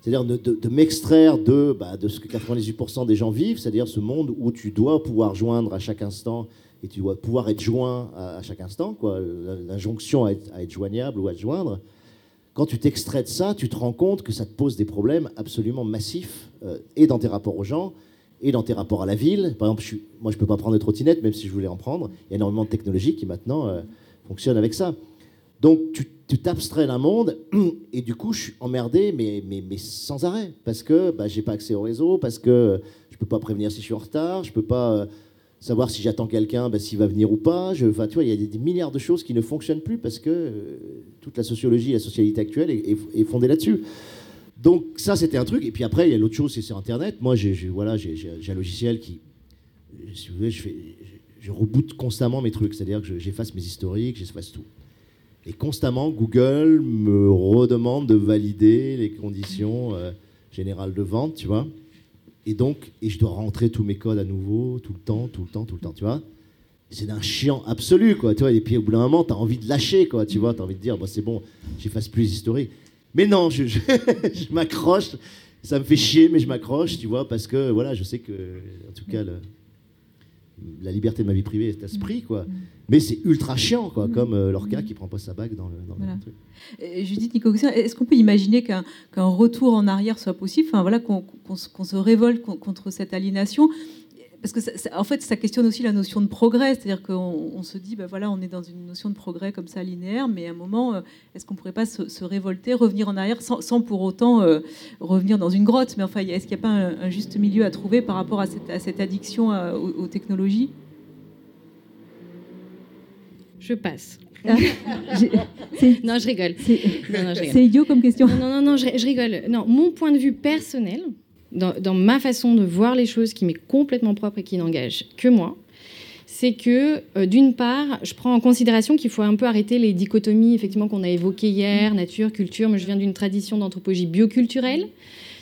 c'est-à-dire de, m'extraire de, bah, de ce que 98% des gens vivent, c'est-à-dire ce monde où tu dois pouvoir joindre à chaque instant et tu dois pouvoir être joint à, chaque instant, quoi, l'injonction à être, joignable ou à te joindre. Quand tu t'extrais de ça, tu te rends compte que ça te pose des problèmes absolument massifs, euh, et dans tes rapports aux gens, et dans tes rapports à la ville. Par exemple, moi, je ne peux pas prendre de trottinette, même si je voulais en prendre. Il y a énormément de technologies qui maintenant euh, fonctionnent avec ça. Donc, tu tu t'abstrais d'un monde *clears throat* et du coup je suis emmerdé mais, mais, mais sans arrêt parce que bah, j'ai pas accès au réseau, parce que je peux pas prévenir si je suis en retard, je peux pas, savoir si j'attends quelqu'un, bah, s'il va venir ou pas. Je, tu vois, il y a des, milliards de choses qui ne fonctionnent plus parce que euh, toute la sociologie, la socialité actuelle est, fondée là-dessus. Donc ça, c'était un truc. Et puis après, il y a l'autre chose, c'est sur Internet. Moi, j'ai voilà, un logiciel qui, si vous voulez, je, fais, je, reboote constamment mes trucs. C'est-à-dire que je- j'efface mes historiques, j'efface tout. Et constamment, Google me redemande de valider les conditions euh, générales de vente, tu vois. Et donc, et je dois rentrer tous mes codes à nouveau, tout le temps, tout le temps, tout le temps, tu vois. C'est d'un chiant absolu, quoi, tu vois. Et puis au bout d'un moment, tu as envie de lâcher, quoi, tu vois. Tu as envie de dire, bah, c'est bon, j'efface plus les historiques. Mais non, *laughs* je, m'accroche. Ça me fait chier, mais je m'accroche, tu vois, parce que, voilà, je sais que, en tout cas, la liberté de ma vie privée est à ce prix, quoi. Mais c'est ultra chiant, quoi, comme euh, Lorca qui prend pas sa bague dans le, dans le Voilà. truc. Euh, Judith est-ce qu'on peut imaginer qu'un retour en arrière soit possible? Enfin, voilà, Qu'on se- révolte con- contre cette aliénation Parce que, ça- ça- en fait, ça questionne aussi la notion de progrès. C'est-à-dire qu'on on se dit, ben voilà, on est dans une notion de progrès comme ça linéaire, mais à un moment, euh, est-ce qu'on ne pourrait pas se, se révolter, revenir en arrière sans, sans pour autant euh, revenir dans une grotte? Mais enfin, est-ce qu'il n'y a pas un, un juste milieu à trouver par rapport à cette, à cette addiction à- aux, aux technologies? Je passe. *laughs* C'est- Non, je rigole. C'est idiot comme question. Non, non, non, non, je, je rigole. Non, mon point de vue personnel, dans, ma façon de voir les choses qui m'est complètement propre et qui n'engage que moi, c'est que, euh, d'une part, je prends en considération qu'il faut un peu arrêter les dichotomies effectivement qu'on a évoquées hier, nature, culture. Moi, je viens d'une tradition d'anthropologie bioculturelle.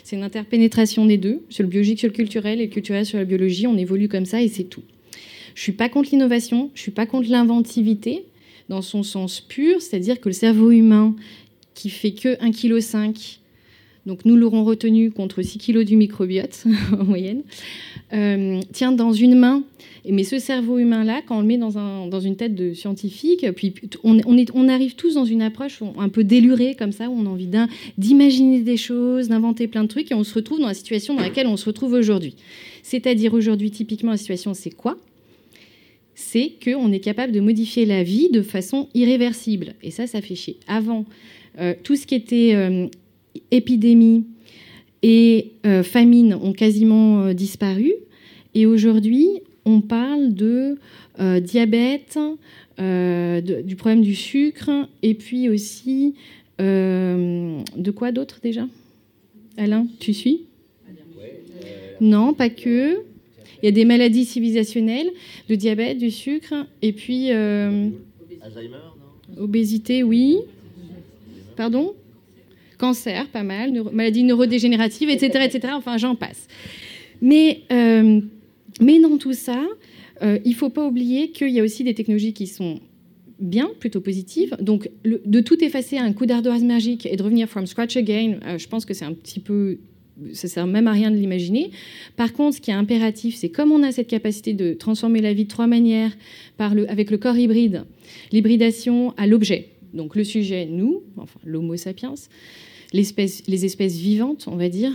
C'est une interpénétration des deux, sur le biologique, sur le culturel, et le culturel sur la biologie. On évolue comme ça et c'est tout. Je suis pas contre l'innovation, je suis pas contre l'inventivité dans son sens pur, c'est-à-dire que le cerveau humain qui fait que 1,5 kg, donc nous l'aurons retenu contre 6 kg du microbiote *laughs* en moyenne, euh, tient dans une main. Mais ce cerveau humain-là, quand on le met dans, un, dans une tête de scientifique, puis on, on, arrive tous dans une approche un peu délurée comme ça, où on a envie d'imaginer des choses, d'inventer plein de trucs, et on se retrouve dans la situation dans laquelle on se retrouve aujourd'hui. C'est-à-dire aujourd'hui, typiquement, la situation, c'est quoi? C'est qu'on est capable de modifier la vie de façon irréversible. Et ça, ça fait chier. Avant, euh, tout ce qui était euh, épidémie et euh, famine ont quasiment euh, disparu. Et aujourd'hui, on parle de euh, diabète, de- du problème du sucre, et puis aussi de quoi d'autre déjà? Alain, tu suis? Non, pas que. Il y a des maladies civilisationnelles, le diabète, du sucre, et puis Alzheimer, non? obésité, oui. Pardon? Cancer, pas mal. neuro- maladies neurodégénératives, etc., etc. Enfin, j'en passe. Mais, euh, mais dans tout ça, euh, il ne faut pas oublier qu'il y a aussi des technologies qui sont bien, plutôt positives. Donc, de tout effacer à un coup d'ardoise magique et de revenir from scratch again, euh, je pense que c'est un petit peu... Ça sert même à rien de l'imaginer. Par contre, ce qui est impératif, c'est comme on a cette capacité de transformer la vie de trois manières, avec le corps hybride, l'hybridation à l'objet. Donc le sujet, nous, enfin l'Homo sapiens, les espèces vivantes, on va dire,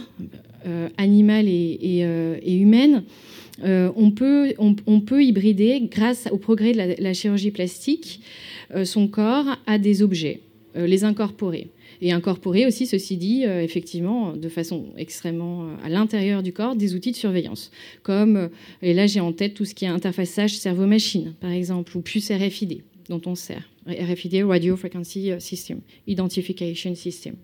euh, animales et, euh, humaines, euh, on, peut, on, peut hybrider, grâce au progrès de la, la chirurgie plastique, son corps à des objets, les incorporer. Et incorporer aussi, ceci dit, effectivement, de façon extrêmement à l'intérieur du corps, des outils de surveillance. Comme, et là j'ai en tête tout ce qui est interfaçage cerveau-machine, par exemple, ou puce RFID, dont on sert. RFID, Radio Frequency System, Identification System.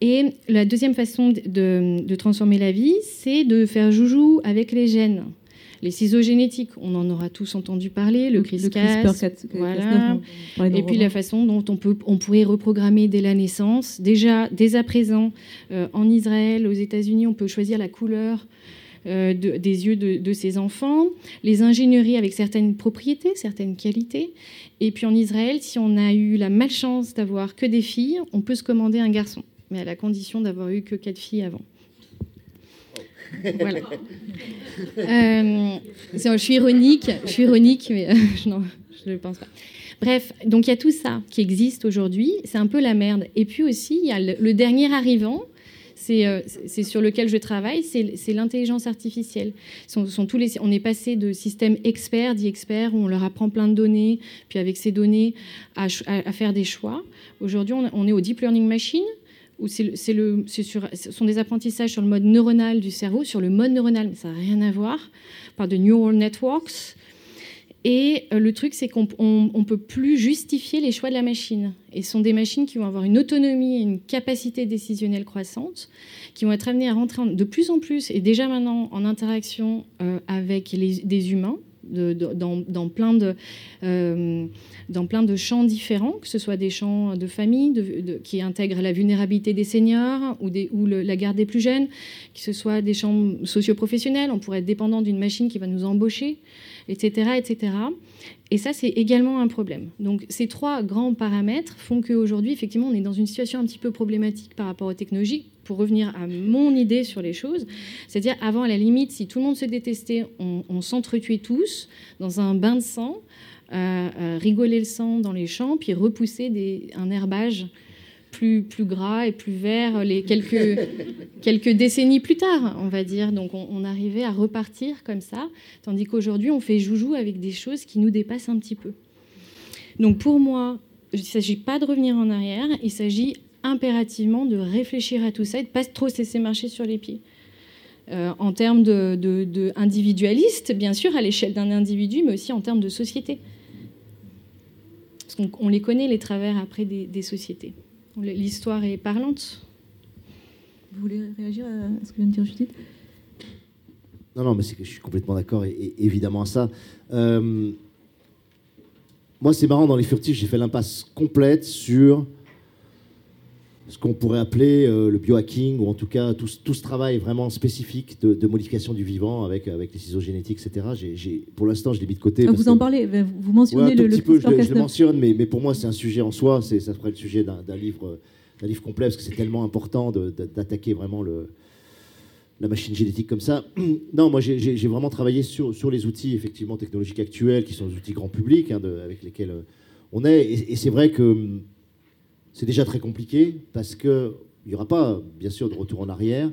Et la deuxième façon de, transformer la vie, c'est de faire joujou avec les gènes. Les ciseaux génétiques, on en aura tous entendu parler, le CRISPR, CRISPR-Cas9, voilà. Et le puis la façon dont on, peut, on pourrait reprogrammer dès la naissance. Déjà, dès à présent, euh, en Israël, aux États-Unis, on peut choisir la couleur euh, de- des yeux de, de ses enfants, les ingénieries avec certaines propriétés, certaines qualités. Et puis en Israël, si on a eu la malchance d'avoir que des filles, on peut se commander un garçon, mais à la condition d'avoir eu que quatre filles avant. Voilà. Euh, je suis ironique, je suis ironique, mais euh, *laughs* je, ne le pense pas. Bref, donc il y a tout ça qui existe aujourd'hui. C'est un peu la merde. Et puis aussi, il y a le, dernier arrivant. C'est euh, c'est sur lequel je travaille, c'est l'intelligence artificielle. Sont, sont tous les, on est passé de systèmes experts, dits experts, où on leur apprend plein de données, puis avec ces données, à faire des choix. Aujourd'hui, on, on est au deep learning machine, où c'est ce sont des apprentissages sur le mode neuronal du cerveau, sur le mode neuronal, mais ça n'a rien à voir, par de neural networks. Et euh, le truc, c'est qu'on ne peut plus justifier les choix de la machine. Et ce sont des machines qui vont avoir une autonomie et une capacité décisionnelle croissante, qui vont être amenées à rentrer de plus en plus, et déjà maintenant en interaction euh, avec des humains, dans, plein de, euh, dans plein de champs différents, que ce soit des champs de famille qui intègrent la vulnérabilité des seniors ou la garde des plus jeunes, que ce soit des champs socio-professionnels, on pourrait être dépendant d'une machine qui va nous embaucher, etc. etc. Et ça, c'est également un problème. Donc ces trois grands paramètres font qu'aujourd'hui, effectivement, on est dans une situation un petit peu problématique par rapport aux technologies pour revenir à mon idée sur les choses, c'est-à-dire avant, à la limite, si tout le monde se détestait, on, s'entretuait tous dans un bain de sang, euh, euh, rigoler le sang dans les champs, puis repousser des, un herbage plus, plus gras et plus vert les quelques, *laughs* quelques décennies plus tard, on va dire. Donc on, on arrivait à repartir comme ça, tandis qu'aujourd'hui on fait joujou avec des choses qui nous dépassent un petit peu. Donc pour moi, il ne s'agit pas de revenir en arrière, il s'agit impérativement de réfléchir à tout ça et de pas trop se laisser marcher sur les pieds. Euh, en termes de, de, individualiste, bien sûr, à l'échelle d'un individu, mais aussi en termes de société. Parce qu'on on les connaît, les travers après des, sociétés. L'histoire est parlante. Vous voulez réagir à ce que vient de dire Judith? Non, non, mais c'est que je suis complètement d'accord, et, évidemment à ça. Euh, moi, c'est marrant, dans les furtifs, j'ai fait l'impasse complète sur ce qu'on pourrait appeler euh, le biohacking, ou en tout cas tout, ce travail vraiment spécifique de, modification du vivant avec, avec les ciseaux génétiques, etc. pour l'instant, je l'ai mis de côté. Ah, vous en parlez, vous mentionnez le, petit peu, je, le mentionne, mais, mais pour moi, c'est un sujet en soi. Ça serait le sujet d'un livre, livre complet, parce que c'est tellement important d'attaquer vraiment le, la machine génétique comme ça. *clears throat* Non, moi, j'ai vraiment travaillé sur, sur les outils effectivement technologiques actuels, qui sont les outils grand public, hein, avec lesquels euh, on est. et c'est vrai que c'est déjà très compliqué parce qu'il n'y aura pas, bien sûr, de retour en arrière.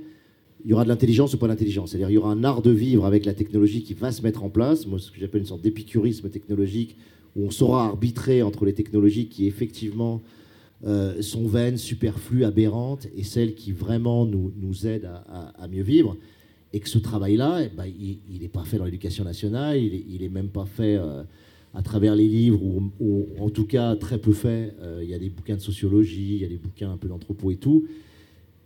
Il y aura de l'intelligence ou pas d'intelligence. C'est-à-dire il y aura un art de vivre avec la technologie qui va se mettre en place. Moi, ce que j'appelle une sorte d'épicurisme technologique où on saura arbitrer entre les technologies qui, effectivement, euh, sont vaines, superflues, aberrantes et celles qui vraiment nous, nous aident à, mieux vivre. Et que ce travail-là, eh ben, il n'est pas fait dans l'éducation nationale, il n'est même pas fait. Euh, à travers les livres, ou, en tout cas très peu fait. Euh, il y a des bouquins de sociologie, il y a des bouquins un peu d'anthropo et tout.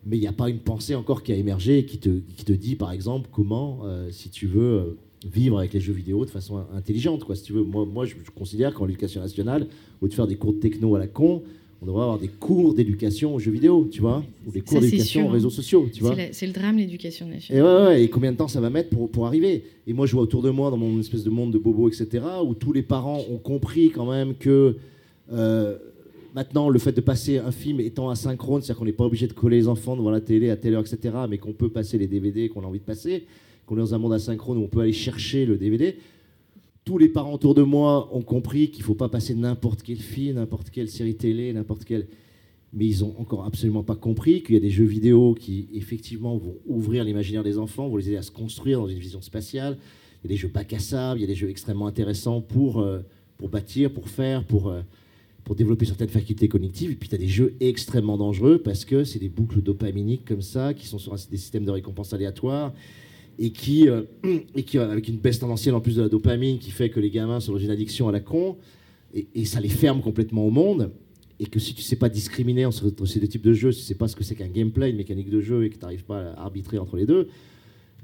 Mais il n'y a pas une pensée encore qui a émergé qui te, qui te dit, par exemple, comment, euh, si tu veux, euh, vivre avec les jeux vidéo de façon intelligente. Quoi, si tu veux. Moi, moi je, considère qu'en éducation nationale, au lieu de faire des cours de techno à la con, on devrait avoir des cours d'éducation aux jeux vidéo, tu vois, ou des cours d'éducation aux réseaux sociaux, tu vois. C'est le drame, l'éducation nationale. Et, ouais, et combien de temps ça va mettre pour, pour arriver? Et moi, je vois autour de moi, dans mon espèce de monde de bobo, etc., où tous les parents ont compris quand même que euh, maintenant, le fait de passer un film étant asynchrone, c'est-à-dire qu'on n'est pas obligé de coller les enfants devant la télé à telle heure, etc., mais qu'on peut passer les DVD qu'on a envie de passer, qu'on est dans un monde asynchrone où on peut aller chercher le DVD tous les parents autour de moi ont compris qu'il ne faut pas passer n'importe quel film, n'importe quelle série télé, n'importe quel. Mais ils n'ont encore absolument pas compris qu'il y a des jeux vidéo qui, effectivement, vont ouvrir l'imaginaire des enfants, vont les aider à se construire dans une vision spatiale. Il y a des jeux bac à sable, il y a des jeux extrêmement intéressants pour, euh, pour bâtir, pour faire, pour, euh, pour développer certaines facultés cognitives. Et puis, tu as des jeux extrêmement dangereux parce que c'est des boucles dopaminiques comme ça, qui sont sur des systèmes de récompense aléatoires et qui, euh, et qui, avec une baisse tendancielle en plus de la dopamine, qui fait que les gamins sont dans une addiction à la con, et, ça les ferme complètement au monde, et que si tu sais pas discriminer entre ces deux types de jeux, si tu sais pas ce que c'est qu'un gameplay, une mécanique de jeu, et que tu n'arrives pas à arbitrer entre les deux,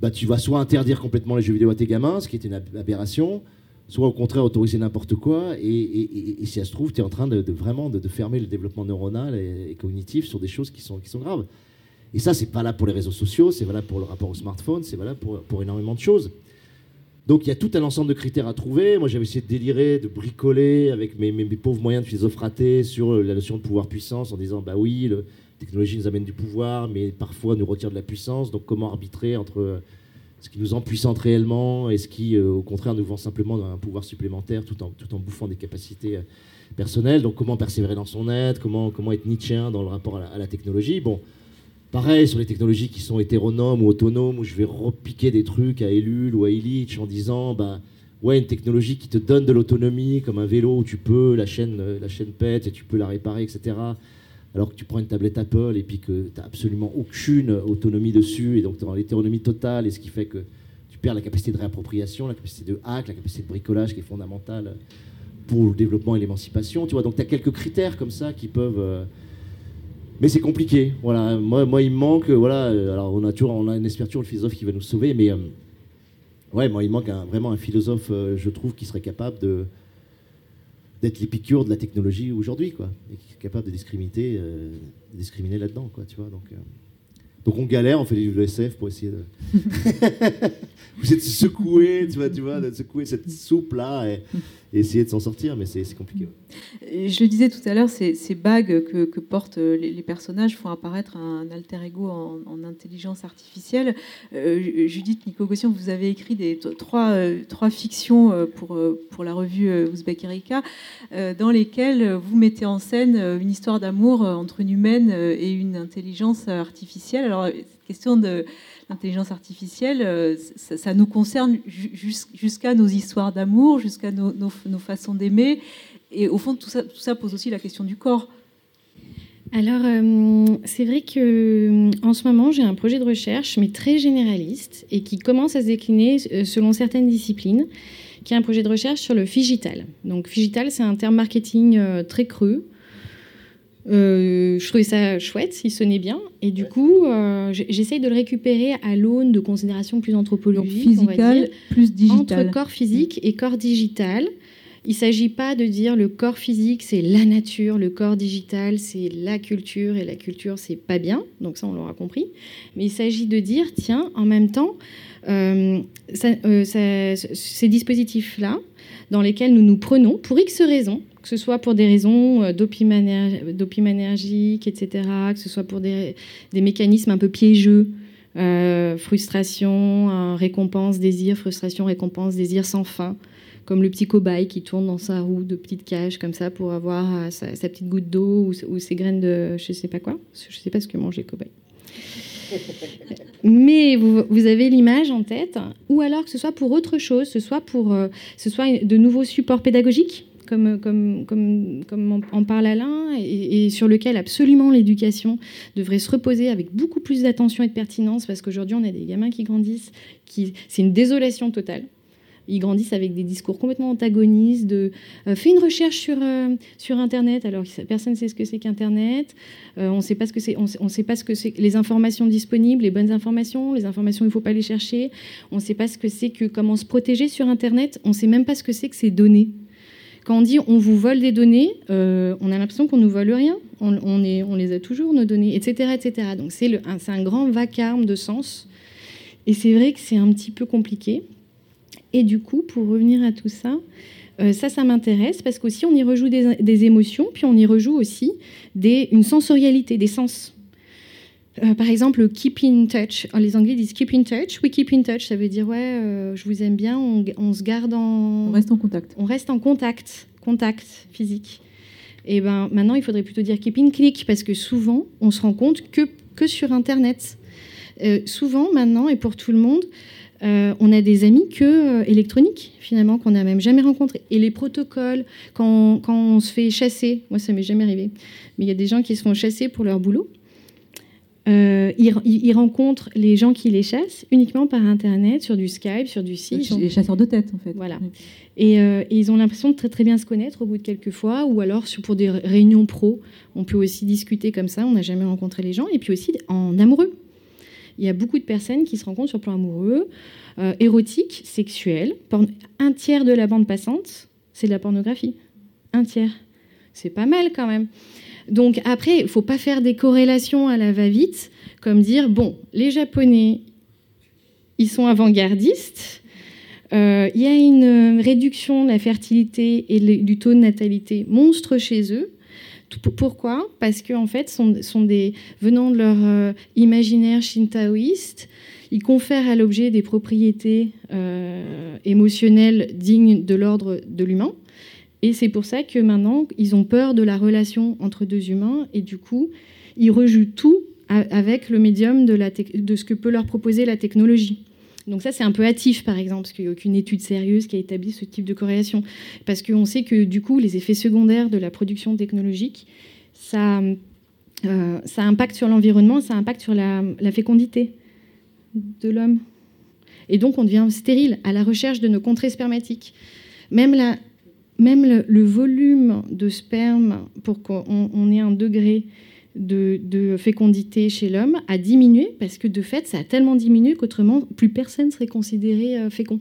bah tu vas soit interdire complètement les jeux vidéo à tes gamins, ce qui est une aberration, soit au contraire autoriser n'importe quoi, et, si ça se trouve, tu es en train de, vraiment de, fermer le développement neuronal et, cognitif sur des choses qui sont, qui sont graves. Et ça, c'est valable pour les réseaux sociaux, c'est valable pour le rapport au smartphone, c'est valable pour, pour énormément de choses. Donc il y a tout un ensemble de critères à trouver. Moi, j'avais essayé de délirer, de bricoler avec mes, mes, pauvres moyens de philosophe raté sur euh, la notion de pouvoir-puissance en disant bah oui, la technologie nous amène du pouvoir, mais parfois nous retire de la puissance. Donc comment arbitrer entre euh, ce qui nous empuissante réellement et ce qui, euh, au contraire, nous vend simplement un pouvoir supplémentaire tout en, tout en bouffant des capacités personnelles? Donc comment persévérer dans son être, comment, comment être nietzschéen dans le rapport à la, à la technologie? Bon, Pareil sur les technologies qui sont hétéronomes ou autonomes, où je vais repiquer des trucs à Elul ou à Illich en disant, bah, ouais, une technologie qui te donne de l'autonomie, comme un vélo où tu peux, la chaîne, la chaîne pète et tu peux la réparer, etc. alors que tu prends une tablette Apple et puis que tu n'as absolument aucune autonomie dessus, et donc tu es dans l'hétéronomie totale, et ce qui fait que tu perds la capacité de réappropriation, la capacité de hack, la capacité de bricolage qui est fondamentale pour le développement et l'émancipation. Tu vois, donc tu as quelques critères comme ça qui peuvent. Euh, mais c'est compliqué. Voilà, moi, moi, il me manque. Voilà, alors on a toujours, on a, on espère toujours le philosophe qui va nous sauver, mais euh, ouais, moi, il manque vraiment un philosophe, euh, je trouve, qui serait capable de d'être l'épicure de la technologie aujourd'hui, quoi, et qui est capable de discriminer, discriminer là-dedans, quoi, tu vois. Donc, donc on galère, on fait du SF pour essayer de. *laughs* *laughs* Vous êtes secoué, tu vois, tu vois, de secouer cette soupe là. Et essayer de s'en sortir, mais c'est compliqué. Je le disais tout à l'heure, ces, bagues que, portent les, personnages font apparaître un alter ego en, intelligence artificielle. Euh, Judith Nicogossian, vous avez écrit des, trois, euh, trois fictions euh, pour, pour la revue Ouzbek Erika, dans lesquelles vous mettez en scène une histoire d'amour entre une humaine et une intelligence artificielle. Alors, question de l'intelligence artificielle, euh, ça, nous concerne jusqu'à nos histoires d'amour, jusqu'à nos, façons d'aimer. Et au fond, tout ça, ça pose aussi la question du corps. Alors, euh, c'est vrai que euh, en ce moment, j'ai un projet de recherche, mais très généraliste, et qui commence à se décliner selon certaines disciplines, qui est un projet de recherche sur le figital. Donc, figital, c'est un terme marketing très creux, euh, je trouvais ça chouette, il sonnait bien. Et du coup, euh, j'essaye de le récupérer à l'aune de considérations plus anthropologiques, on va dire, plus digital. entre corps physique et corps digital. Il ne s'agit pas de dire le corps physique, c'est la nature, le corps digital, c'est la culture, et la culture, c'est pas bien. Donc ça, on l'aura compris. Mais il s'agit de dire, tiens, en même temps, euh, ces dispositifs-là, dans lesquels nous nous prenons, pour X raisons, que ce soit pour des raisons euh, dopimanergiques, etc., que ce soit pour des, mécanismes un peu piégeux, euh, frustration, récompense, désir, frustration, récompense, désir sans fin, comme le petit cobaye qui tourne dans sa roue de petite cage comme ça pour avoir euh, sa, petite goutte d'eau ou, ses graines de je sais pas quoi. Je sais pas ce que mangent les cobayes. *laughs* Mais vous, avez l'image en tête, ou alors que ce soit pour autre chose, ce soit pour ce soit de nouveaux supports pédagogiques? Comme, en parle Alain, et, sur lequel absolument l'éducation devrait se reposer avec beaucoup plus d'attention et de pertinence, parce qu'aujourd'hui, on a des gamins qui grandissent, qui, c'est une désolation totale. Ils grandissent avec des discours complètement antagonistes de euh, fais une recherche sur, euh, Internet, alors personne ne sait ce que c'est qu'Internet, euh, on ne sait pas ce que c'est, on, sait pas ce que c'est les informations disponibles, les bonnes informations, les informations il ne faut pas les chercher, on ne sait pas ce que c'est que comment se protéger sur Internet, on ne sait même pas ce que c'est que ces données. Quand on dit on vous vole des données, euh, on a l'impression qu'on nous vole rien. On, les a toujours, nos données, etc. etc. Donc c'est un, grand vacarme de sens. Et c'est vrai que c'est un petit peu compliqué. Et du coup, pour revenir à tout ça, euh, ça, ça m'intéresse parce qu'aussi on y rejoue des, émotions, puis on y rejoue aussi une sensorialité, des sens. Euh, par exemple, keep in touch. Oh, les Anglais disent keep in touch. We keep in touch, ça veut dire ouais, euh, je vous aime bien. On, se garde en. On reste en contact. On reste en contact, contact physique. Et ben maintenant, il faudrait plutôt dire keep in click parce que souvent, on se rend compte que que sur Internet. Euh, souvent maintenant et pour tout le monde, on a des amis que électroniques finalement qu'on n'a même jamais rencontrés. Et les protocoles, quand, quand on se fait chasser, moi ça m'est jamais arrivé, mais il y a des gens qui se font chasser pour leur boulot. Euh, ils, rencontrent les gens qui les chassent uniquement par Internet, sur du Skype, sur du site. Les chasseurs de tête, en fait. Voilà. Euh, et, ils ont l'impression de très très bien se connaître au bout de quelques fois, ou alors pour des réunions pro, on peut aussi discuter comme ça. On n'a jamais rencontré les gens, et puis aussi en amoureux. Il y a beaucoup de personnes qui se rencontrent sur le plan amoureux, euh, érotique, sexuel. Un tiers de la bande passante, c'est de la pornographie. Un tiers. C'est pas mal quand même. Donc après, il ne faut pas faire des corrélations à la va-vite, comme dire, bon, les Japonais, ils sont avant-gardistes, euh, il y a une réduction de la fertilité et du taux de natalité monstre chez eux. Pourquoi? Parce qu'en en fait, sont, des, venant de leur euh, imaginaire shintaoïste, ils confèrent à l'objet des propriétés euh, émotionnelles dignes de l'ordre de l'humain. Et c'est pour ça que maintenant, ils ont peur de la relation entre deux humains et du coup, ils rejouent tout avec le médium de, la ce que peut leur proposer la technologie. Donc ça, c'est un peu hâtif, par exemple, parce qu'il n'y a aucune étude sérieuse qui a établi ce type de corrélation. Parce qu'on sait que, du coup, les effets secondaires de la production technologique, ça, euh, ça impacte sur l'environnement, ça impacte sur la, fécondité de l'homme. Et donc on devient stérile à la recherche de nos contrées spermatiques. Même, même le, volume de sperme pour qu'on ait un degré de, fécondité chez l'homme a diminué parce que de fait ça a tellement diminué qu'autrement plus personne serait considéré euh, fécond.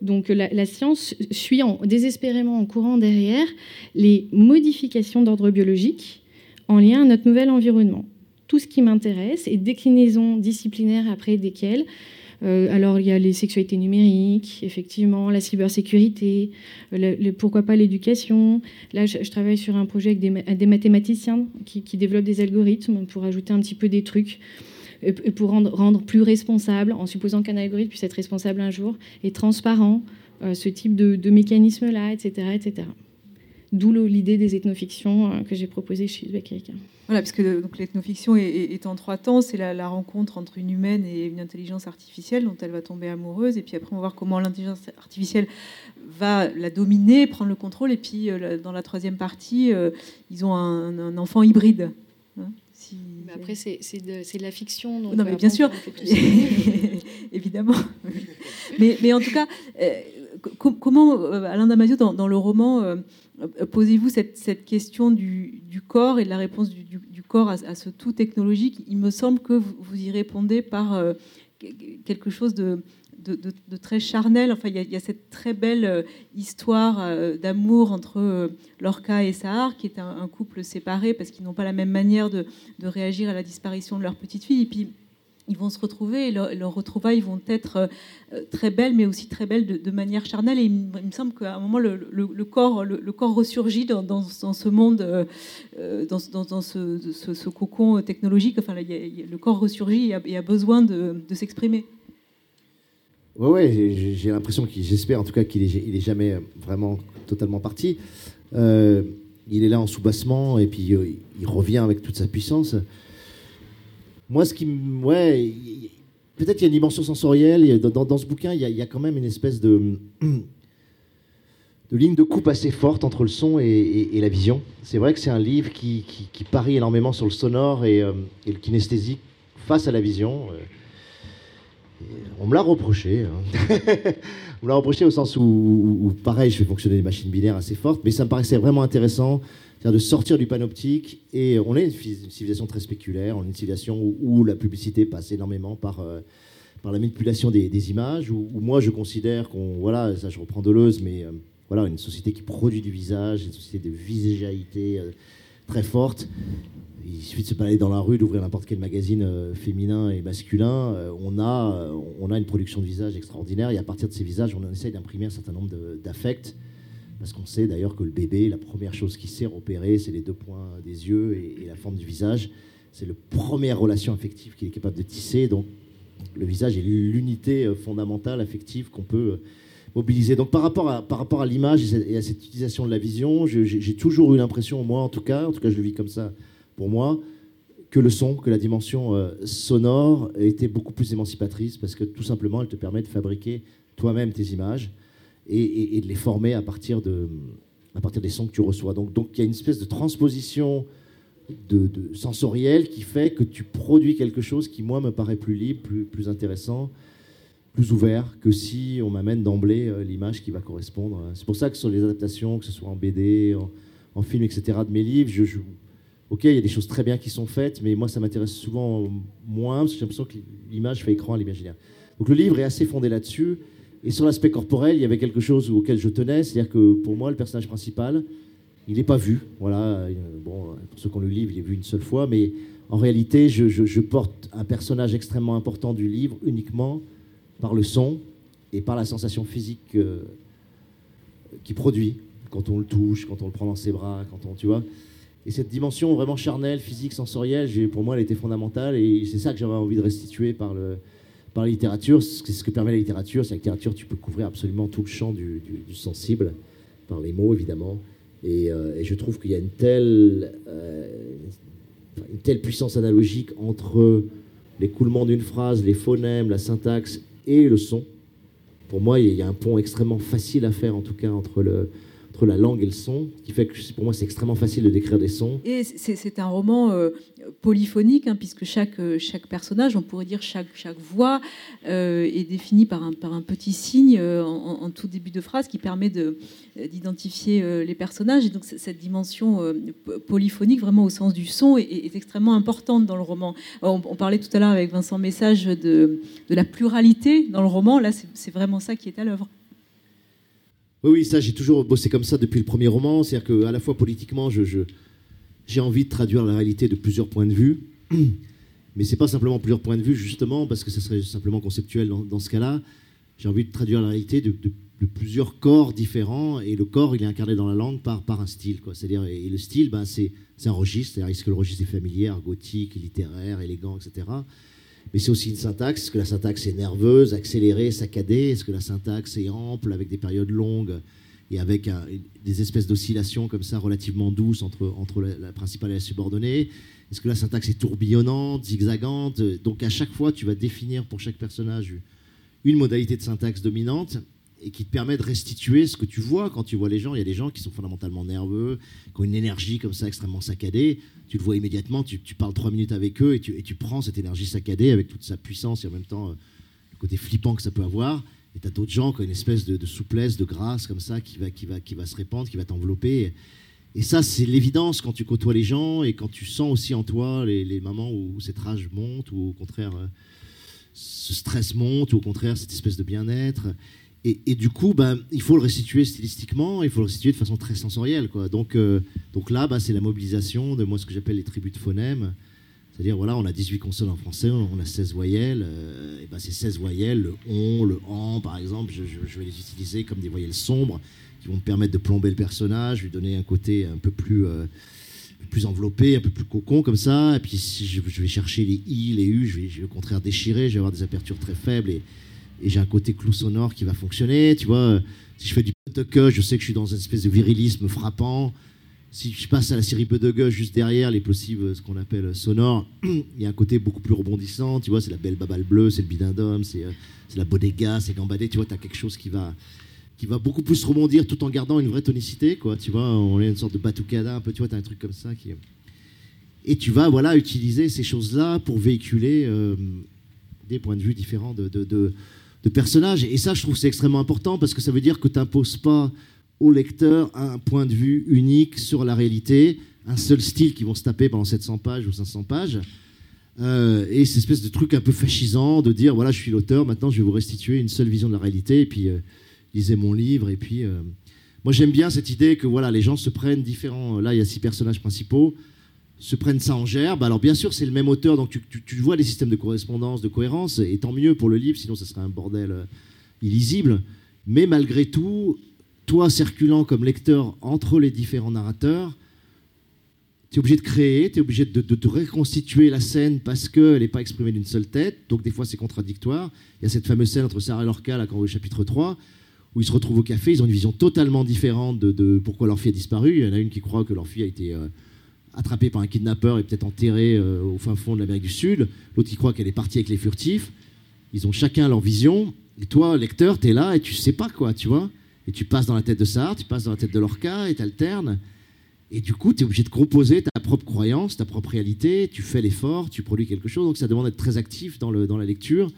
Donc la, science suit désespérément en courant derrière les modifications d'ordre biologique en lien à notre nouvel environnement. Tout ce qui m'intéresse et déclinaison disciplinaire après desquelles euh, alors, il y a les sexualités numériques, effectivement, la cybersécurité, euh, pourquoi pas l'éducation. Là, je, travaille sur un projet avec des, mathématiciens qui, développent des algorithmes pour ajouter un petit peu des trucs et, pour rendre, plus responsable, en supposant qu'un algorithme puisse être responsable un jour, et transparent, euh, ce type de, de mécanisme-là, etc., etc. D'où l'idée des ethnofictions euh, que j'ai proposées chez Beck Voilà, puisque l'ethnofiction est, en trois temps. C'est la, rencontre entre une humaine et une intelligence artificielle dont elle va tomber amoureuse. Et puis après, on va voir comment l'intelligence artificielle va la dominer, prendre le contrôle. Et puis, euh, dans la troisième partie, euh, ils ont un, enfant hybride. Hein, mais après, c'est de, la fiction. non, mais bien sûr, *laughs* évidemment. mais, mais, en tout cas, comment Alain Damasio, dans, dans le roman, euh, posez-vous cette, question du, corps et de la réponse du, corps à, ce tout technologique Il me semble que vous, y répondez par euh, quelque chose de, très charnel. Enfin, il y, a, cette très belle euh, histoire d'amour entre Lorca et Sahar, qui est un, couple séparé parce qu'ils n'ont pas la même manière de, réagir à la disparition de leur petite fille. Puis, ils vont se retrouver et leurs retrouvailles vont être euh, très belles, mais aussi très belles de, manière charnelle. Et il, me semble qu'à un moment, le, corps, le, ressurgit dans, ce monde, euh, euh, dans, ce, cocon technologique. Enfin, le corps ressurgit et a, besoin de, s'exprimer. Oui, j'ai l'impression qu'il, j'espère en tout cas qu'il est, il est jamais vraiment totalement parti. il est là en soubassement et puis il revient avec toute sa puissance. Moi, ce qui Ouais, peut-être qu'il y a une dimension sensorielle. Dans, ce bouquin, il y, a, quand même une espèce de, ligne de coupe assez forte entre le son et, la vision. C'est vrai que c'est un livre qui, parie énormément sur le sonore et, euh, le kinesthésique face à la vision. Euh, on me l'a reproché. Hein. *laughs* on me l'a reproché au sens où, où, pareil, je fais fonctionner des machines binaires assez fortes, mais ça me paraissait vraiment intéressant c'est-à-dire de sortir du panoptique. Et on est une civilisation très spéculaire, on est une civilisation où, la publicité passe énormément par, euh, par la manipulation des, images, où, moi je considère qu'on, voilà, ça je reprends Deleuze, mais euh, voilà, une société qui produit du visage, une société de visagalité euh, très forte. Il suffit de se balader dans la rue, d'ouvrir n'importe quel magazine féminin et masculin. on, a, on a une production de visage extraordinaire et à partir de ces visages, on essaye d'imprimer un certain nombre d'affects parce qu'on sait d'ailleurs que le bébé, la première chose qui sait repérer, c'est les deux points des yeux et, la forme du visage. C'est la première relation affective qu'il est capable de tisser. Donc le visage est l'unité euh, fondamentale affective qu'on peut euh, mobiliser. Donc par rapport à, par rapport à l'image et à cette utilisation de la vision, j'ai toujours eu l'impression, moi en tout cas, en tout cas je le vis comme ça pour moi, que le son, que la dimension euh, sonore était beaucoup plus émancipatrice parce que tout simplement elle te permet de fabriquer toi-même tes images et, de les former à partir, de, à partir des sons que tu reçois. Donc, il y a une espèce de transposition sensorielle qui fait que tu produis quelque chose qui, moi, me paraît plus libre, plus, plus intéressant, plus ouvert que si on m'amène d'emblée euh, l'image qui va correspondre. C'est pour ça que sur les adaptations, que ce soit en BD, en, film, etc., de mes livres, je, joue. Ok, il y a des choses très bien qui sont faites, mais moi, ça m'intéresse souvent moins, parce que j'ai l'impression que l'image fait écran à l'imaginaire. Donc le livre est assez fondé là-dessus. Et sur l'aspect corporel, il y avait quelque chose auquel je tenais, c'est-à-dire que pour moi, le personnage principal, il n'est pas vu. Voilà, bon, pour ceux qui ont le livre, il est vu une seule fois, mais en réalité, je, porte un personnage extrêmement important du livre uniquement par le son et par la sensation physique euh, qu'il produit quand on le touche, quand on le prend dans ses bras, quand on, tu vois. Et cette dimension vraiment charnelle, physique, sensorielle, pour moi, elle était fondamentale et c'est ça que j'avais envie de restituer par le, par la littérature, c'est ce que permet la littérature. C'est la littérature, tu peux couvrir absolument tout le champ du, sensible, par les mots évidemment. Euh, et, je trouve qu'il y a une telle, euh, une telle puissance analogique entre l'écoulement d'une phrase, les phonèmes, la syntaxe et le son. Pour moi, il y a un pont extrêmement facile à faire, en tout cas, entre le, entre la langue et le son, qui fait que pour moi c'est extrêmement facile de décrire des sons. Et c'est un roman euh, polyphonique, hein, puisque chaque, euh, chaque personnage, on pourrait dire chaque, chaque voix, euh, est définie par un, par un petit signe en, tout début de phrase qui permet d'identifier les personnages. Et donc cette dimension polyphonique, vraiment au sens du son, est, extrêmement importante dans le roman. On, parlait tout à l'heure avec Vincent Message de, de la pluralité dans le roman. Là, c'est vraiment ça qui est à l'œuvre. Oui, ça, j'ai toujours bossé comme ça depuis le premier roman. C'est-à-dire qu'à la fois politiquement, je, j'ai envie de traduire la réalité de plusieurs points de vue. *clears throat* Mais c'est pas simplement plusieurs points de vue, justement, parce que ce serait simplement conceptuel dans, ce cas-là. J'ai envie de traduire la réalité de, plusieurs corps différents. Et le corps, il est incarné dans la langue par, par un style. C'est-à-dire, et le style, ben, c'est, c'est un registre. C'est-à-dire, est-ce que le registre est familier, gothique, littéraire, élégant, etc mais c'est aussi une syntaxe. Est-ce que la syntaxe est nerveuse, accélérée, saccadée? Est-ce que la syntaxe est ample, avec des périodes longues et avec des espèces d'oscillations comme ça relativement douces entre, la, principale et la subordonnée? Est-ce que la syntaxe est tourbillonnante, zigzagante? Donc à chaque fois, tu vas définir pour chaque personnage une modalité de syntaxe dominante et qui te permet de restituer ce que tu vois quand tu vois les gens. Il y a des gens qui sont fondamentalement nerveux, qui ont une énergie comme ça extrêmement saccadée. Tu le vois immédiatement, tu, parles trois minutes avec eux et tu, prends cette énergie saccadée avec toute sa puissance et en même temps euh, le côté flippant que ça peut avoir. Et tu as d'autres gens qui ont une espèce de, souplesse, de grâce comme ça qui va, qui va, qui va se répandre, qui va t'envelopper. Et ça, c'est l'évidence quand tu côtoies les gens et quand tu sens aussi en toi les, moments où cette rage monte ou au contraire euh, ce stress monte ou au contraire cette espèce de bien-être. Et, du coup, ben, il faut le restituer stylistiquement, il faut le restituer de façon très sensorielle. Quoi. Donc, euh, donc là, ben, c'est la mobilisation de moi ce que j'appelle les tribus de phonèmes. C'est-à-dire, voilà, on a 18 consonnes en français, on a 16 voyelles. Euh, et ben, ces 16 voyelles, le on, le en, par exemple, je, vais les utiliser comme des voyelles sombres qui vont me permettre de plomber le personnage, lui donner un côté un peu plus, euh, plus enveloppé, un peu plus cocon comme ça. Et puis, si je, vais chercher les i, les u, je vais, au contraire déchirer, je vais avoir des apertures très faibles. Et j'ai un côté clou sonore qui va fonctionner. Tu vois, si je fais du Buttegue, je sais que je suis dans une espèce de virilisme frappant. Si je passe à la série Buttegue juste derrière, les possibles, ce qu'on appelle sonore, *clears throat* il y a un côté beaucoup plus rebondissant. Tu vois, c'est la belle babale bleue, c'est le bidindome, c'est euh, la bodega, c'est gambadé. Tu vois, tu as quelque chose qui va, qui va beaucoup plus rebondir tout en gardant une vraie tonicité. Quoi. Tu vois, on est une sorte de batucada un peu. Tu vois, tu as un truc comme ça qui. Et tu vas voilà, utiliser ces choses-là pour véhiculer euh, des points de vue différents de personnages. Et ça, je trouve c'est extrêmement important parce que ça veut dire que tu n'imposes pas au lecteur un point de vue unique sur la réalité, un seul style qui vont se taper pendant 700 pages ou 500 pages. Euh, et cette espèce de truc un peu fascisant de dire voilà, je suis l'auteur, maintenant je vais vous restituer une seule vision de la réalité, et puis euh, lisez mon livre. Et puis, euh, moi j'aime bien cette idée que voilà, les gens se prennent différents. Là, il y a six personnages principaux se prennent ça en gerbe. Alors bien sûr, c'est le même auteur, donc tu, vois les systèmes de correspondance, de cohérence, et tant mieux pour le livre, sinon ça serait un bordel euh, illisible. Mais malgré tout, toi circulant comme lecteur entre les différents narrateurs, tu es obligé de créer, tu es obligé de, reconstituer la scène parce qu'elle n'est pas exprimée d'une seule tête, donc des fois c'est contradictoire. Il y a cette fameuse scène entre Sarah et Lorca, là, quand au chapitre 3, où ils se retrouvent au café, ils ont une vision totalement différente de, pourquoi leur fille a disparu. Il y en a une qui croit que leur fille a été... Euh, attrapée par un kidnappeur et peut-être enterrée euh, au fin fond de l'Amérique du Sud. L'autre qui croit qu'elle est partie avec les furtifs. Ils ont chacun leur vision. Et toi, lecteur, tu es là et tu sais pas quoi, tu vois. Et tu passes dans la tête de Sartre, tu passes dans la tête de Lorca et tu alternes. Et du coup, tu es obligé de composer ta propre croyance, ta propre réalité. Tu fais l'effort, tu produis quelque chose. Donc ça demande d'être très actif dans, la lecture.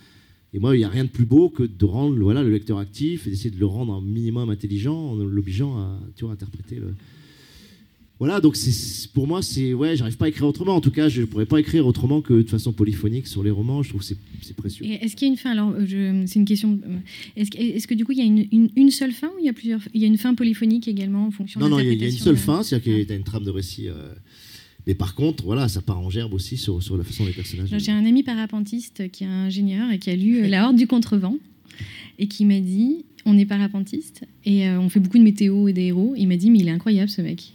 Et moi, il n'y a rien de plus beau que de rendre voilà, le lecteur actif et d'essayer de le rendre un minimum intelligent en l'obligeant à tu interpréter le, voilà, donc pour moi, c'est ouais, j'arrive pas à écrire autrement. En tout cas, je pourrais pas écrire autrement que de façon polyphonique sur les romans. Je trouve que c'est précieux. Est-ce qu'il y a une fin? Alors, c'est une question. Euh, est-ce est que du coup, il y a une, une, seule fin ou il y a plusieurs Il y a une fin polyphonique également en fonction. Non, non, il y, a une seule fin, c'est-à-dire qu'il y a une trame de récit. Euh, mais par contre, voilà, ça part en gerbe aussi sur, sur la façon des personnages. J'ai un ami parapentiste qui est ingénieur et qui a lu euh, La Horde du Contrevent et qui m'a dit on est parapentiste et on fait beaucoup de météo et des héros. Il m'a dit mais il est incroyable ce mec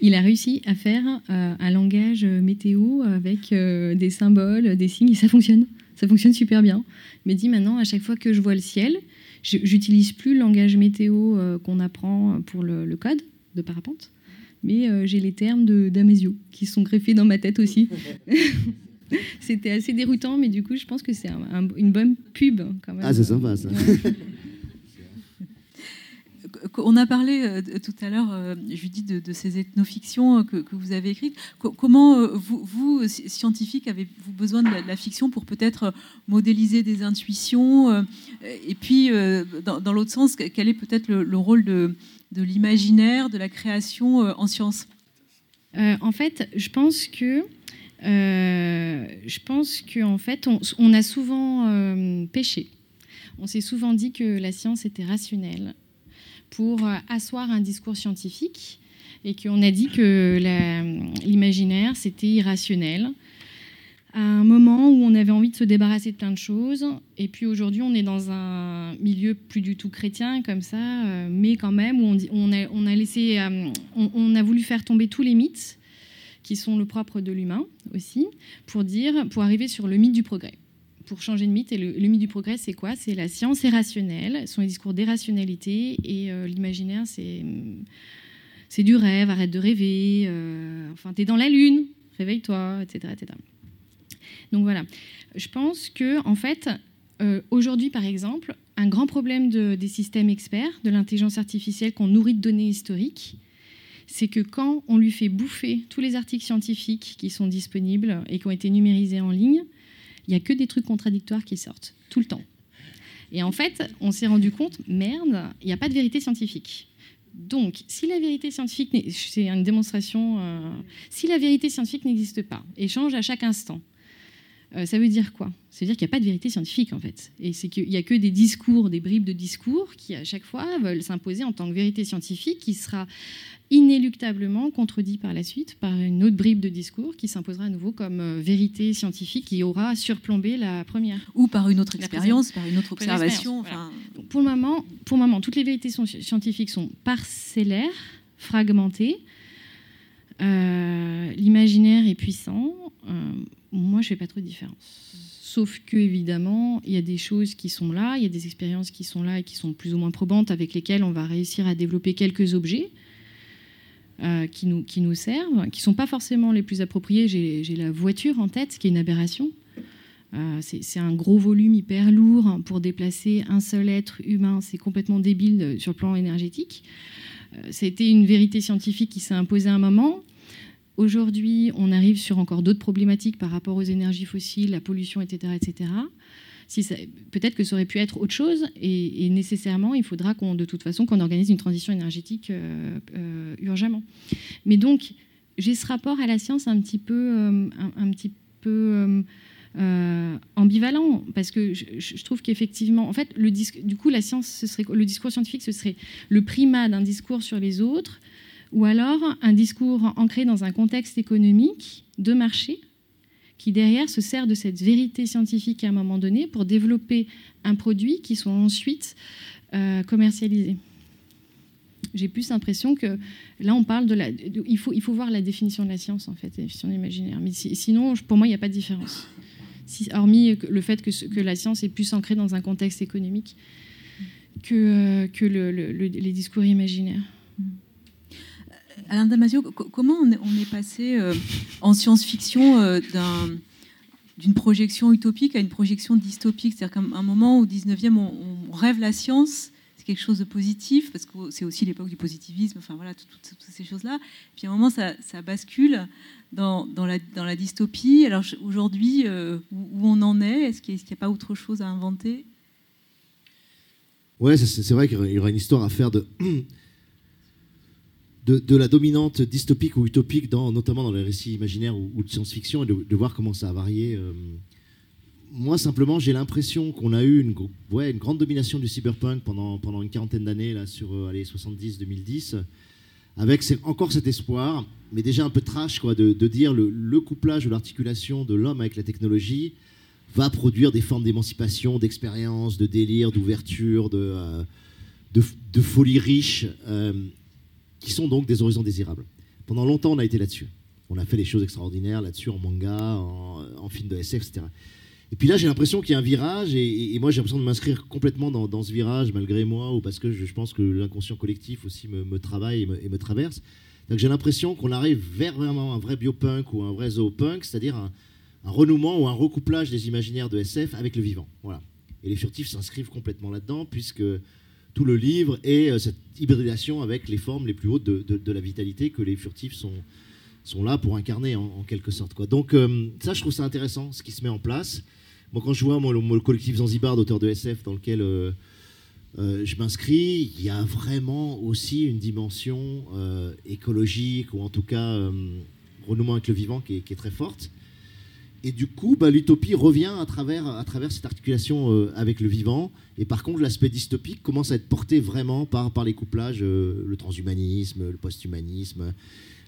il a réussi à faire euh, un langage météo avec euh, des symboles, des signes, et ça fonctionne. Ça fonctionne super bien. Mais dit maintenant, à chaque fois que je vois le ciel, j'utilise plus le langage météo euh, qu'on apprend pour le, code de parapente, mais j'ai les termes d'Amésio qui sont greffés dans ma tête aussi. *laughs* C'était assez déroutant, mais du coup, je pense que c'est une bonne pub quand même. Ah, c'est sympa ça. On a parlé tout à l'heure, Judith, de, ces ethnofictions que, que vous avez écrites. comment, vous, vous, scientifiques, avez-vous besoin de la, fiction pour peut-être modéliser des intuitions Et puis, dans, l'autre sens, quel est peut-être le, rôle de, l'imaginaire, de la création en sciences En fait, je pense que euh, je pense fait, on, a souvent euh, péché. On s'est souvent dit que la science était rationnelle pour euh, asseoir un discours scientifique et qu'on a dit que l'imaginaire, c'était irrationnel à un moment où on avait envie de se débarrasser de plein de choses. Et puis aujourd'hui, on est dans un milieu plus du tout chrétien comme ça, mais quand même, où on, a, laissé, on, a voulu faire tomber tous les mythes qui sont le propre de l'humain aussi, pour dire, pour arriver sur le mythe du progrès. Pour changer de mythe, et le, mythe du progrès, c'est quoi? C'est la science est rationnelle, ce sont les discours d'irrationalité, et euh, l'imaginaire, c'est c'est du rêve, arrête de rêver, euh, enfin, t'es dans la lune, réveille-toi, etc.. Donc voilà, je pense que en fait, euh, aujourd'hui, par exemple, un grand problème de, des systèmes experts, de l'intelligence artificielle qu'on nourrit de données historiques, c'est que quand on lui fait bouffer tous les articles scientifiques qui sont disponibles et qui ont été numérisés en ligne, il n'y a que des trucs contradictoires qui sortent, tout le temps. Et en fait, on s'est rendu compte, merde, il n'y a pas de vérité scientifique. Donc, si la vérité scientifique, c'est une démonstration, euh, si la vérité scientifique n'existe pas et change à chaque instant, euh, ça veut dire quoi? Ça veut dire qu'il n'y a pas de vérité scientifique, en fait. Et c'est qu'il n'y a que des discours, des bribes de discours qui, à chaque fois, veulent s'imposer en tant que vérité scientifique qui sera inéluctablement contredit par la suite par une autre bribe de discours qui s'imposera à nouveau comme euh, vérité scientifique qui aura surplombé la première. Ou par une autre expérience, par une autre observation. Pour, le moment, pour le moment, toutes les vérités scientifiques sont parcellaires, fragmentées. Euh, l'imaginaire est puissant moi, je fais pas trop de différence. Sauf que, évidemment, il y a des choses qui sont là, il y a des expériences qui sont là et qui sont plus ou moins probantes, avec lesquelles on va réussir à développer quelques objets euh, qui, nous, qui nous servent, qui ne sont pas forcément les plus appropriés. J'ai la voiture en tête, ce qui est une aberration. Euh, c'est un gros volume hyper lourd pour déplacer un seul être humain. C'est complètement débile sur le plan énergétique. Euh, ça a été une vérité scientifique qui s'est imposée à un moment. Aujourd'hui, on arrive sur encore d'autres problématiques par rapport aux énergies fossiles, la pollution, etc. etc. Peut-être que ça aurait pu être autre chose, et, nécessairement, il faudra qu'on, de toute façon, qu'on organise une transition énergétique euh, euh, urgemment. Mais donc, j'ai ce rapport à la science un petit peu, euh, un, petit peu ambivalent, parce que je, trouve qu'effectivement, en fait, le du coup, la science, le discours scientifique, ce serait le primat d'un discours sur les autres, ou alors un discours ancré dans un contexte économique de marché qui derrière se sert de cette vérité scientifique à un moment donné pour développer un produit qui soit ensuite euh, commercialisé. J'ai plus l'impression que là on parle de la. il, faut, il faut voir la définition de la science en fait, la définition imaginaire. Mais sinon, pour moi, il n'y a pas de différence. Hormis le fait que, la science est plus ancrée dans un contexte économique que, euh, que les discours imaginaires. Alain Damasio, comment on est, passé euh, en science-fiction euh, d'une projection utopique à une projection dystopique? C'est-à-dire qu'à un moment au 19e, on, rêve la science, c'est quelque chose de positif, parce que c'est aussi l'époque du positivisme, enfin voilà, toutes, ces choses-là. Puis à un moment, ça, bascule dans, la, dystopie. Alors aujourd'hui, euh, où, on en est? Est-ce qu'il n'y a, pas autre chose à inventer? Ouais, c'est vrai qu'il y aura une histoire à faire de de, la dominante dystopique ou utopique, dans, notamment dans les récits imaginaires ou, de science-fiction, et de, voir comment ça a varié. Euh. Moi, simplement, j'ai l'impression qu'on a eu une, ouais, une grande domination du cyberpunk pendant, pendant une quarantaine d'années, là, sur euh, 70-2010, avec encore cet espoir, mais déjà un peu trash, quoi, de, dire le, le couplage ou l'articulation de l'homme avec la technologie va produire des formes d'émancipation, d'expérience, de délire, d'ouverture, de, euh, de, folie riche. Qui sont donc des horizons désirables. Pendant longtemps, on a été là-dessus. On a fait des choses extraordinaires là-dessus, en manga, en, film de SF, etc. Et puis là, j'ai l'impression qu'il y a un virage, et, moi, j'ai l'impression de m'inscrire complètement dans, ce virage, malgré moi, ou parce que je, pense que l'inconscient collectif aussi me, travaille et me, traverse. Donc j'ai l'impression qu'on arrive vers vraiment un vrai biopunk ou un vrai zoopunk, c'est-à-dire un, un, renouement ou un recouplage des imaginaires de SF avec le vivant. Voilà. Et les furtifs s'inscrivent complètement là-dedans, puisque tout le livre et cette hybridation avec les formes les plus hautes de, la vitalité que les furtifs sont, sont là pour incarner en, quelque sorte. Quoi. Donc ça, je trouve ça intéressant, ce qui se met en place. Moi, quand je vois moi, le, collectif Zanzibar d'auteurs de SF dans lequel je m'inscris, il y a vraiment aussi une dimension écologique ou en tout cas renouement avec le vivant qui est très forte. Et du coup, bah, l'utopie revient à travers, cette articulation euh, avec le vivant. Et par contre, l'aspect dystopique commence à être porté vraiment par, les couplages, euh, le transhumanisme, le posthumanisme,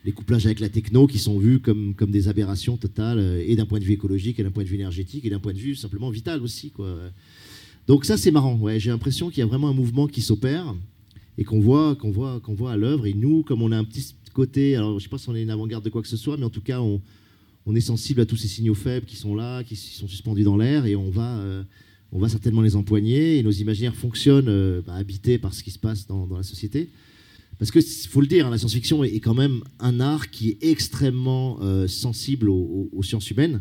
les couplages avec la techno qui sont vus comme, des aberrations totales, euh, et d'un point de vue écologique, et d'un point de vue énergétique, et d'un point de vue simplement vital aussi. Donc ça, c'est marrant. J'ai l'impression qu'il y a vraiment un mouvement qui s'opère et qu'on voit, qu'on voit à l'œuvre. Et nous, comme on a un petit côté, alors je ne sais pas si on est une avant-garde de quoi que ce soit, mais en tout cas, on on est sensible à tous ces signaux faibles qui sont là, qui sont suspendus dans l'air, et on va, euh, on va certainement les empoigner. Et nos imaginaires fonctionnent euh, bah, habités par ce qui se passe dans, la société. Parce que faut le dire, hein, la science-fiction est, quand même un art qui est extrêmement euh, sensible aux, sciences humaines,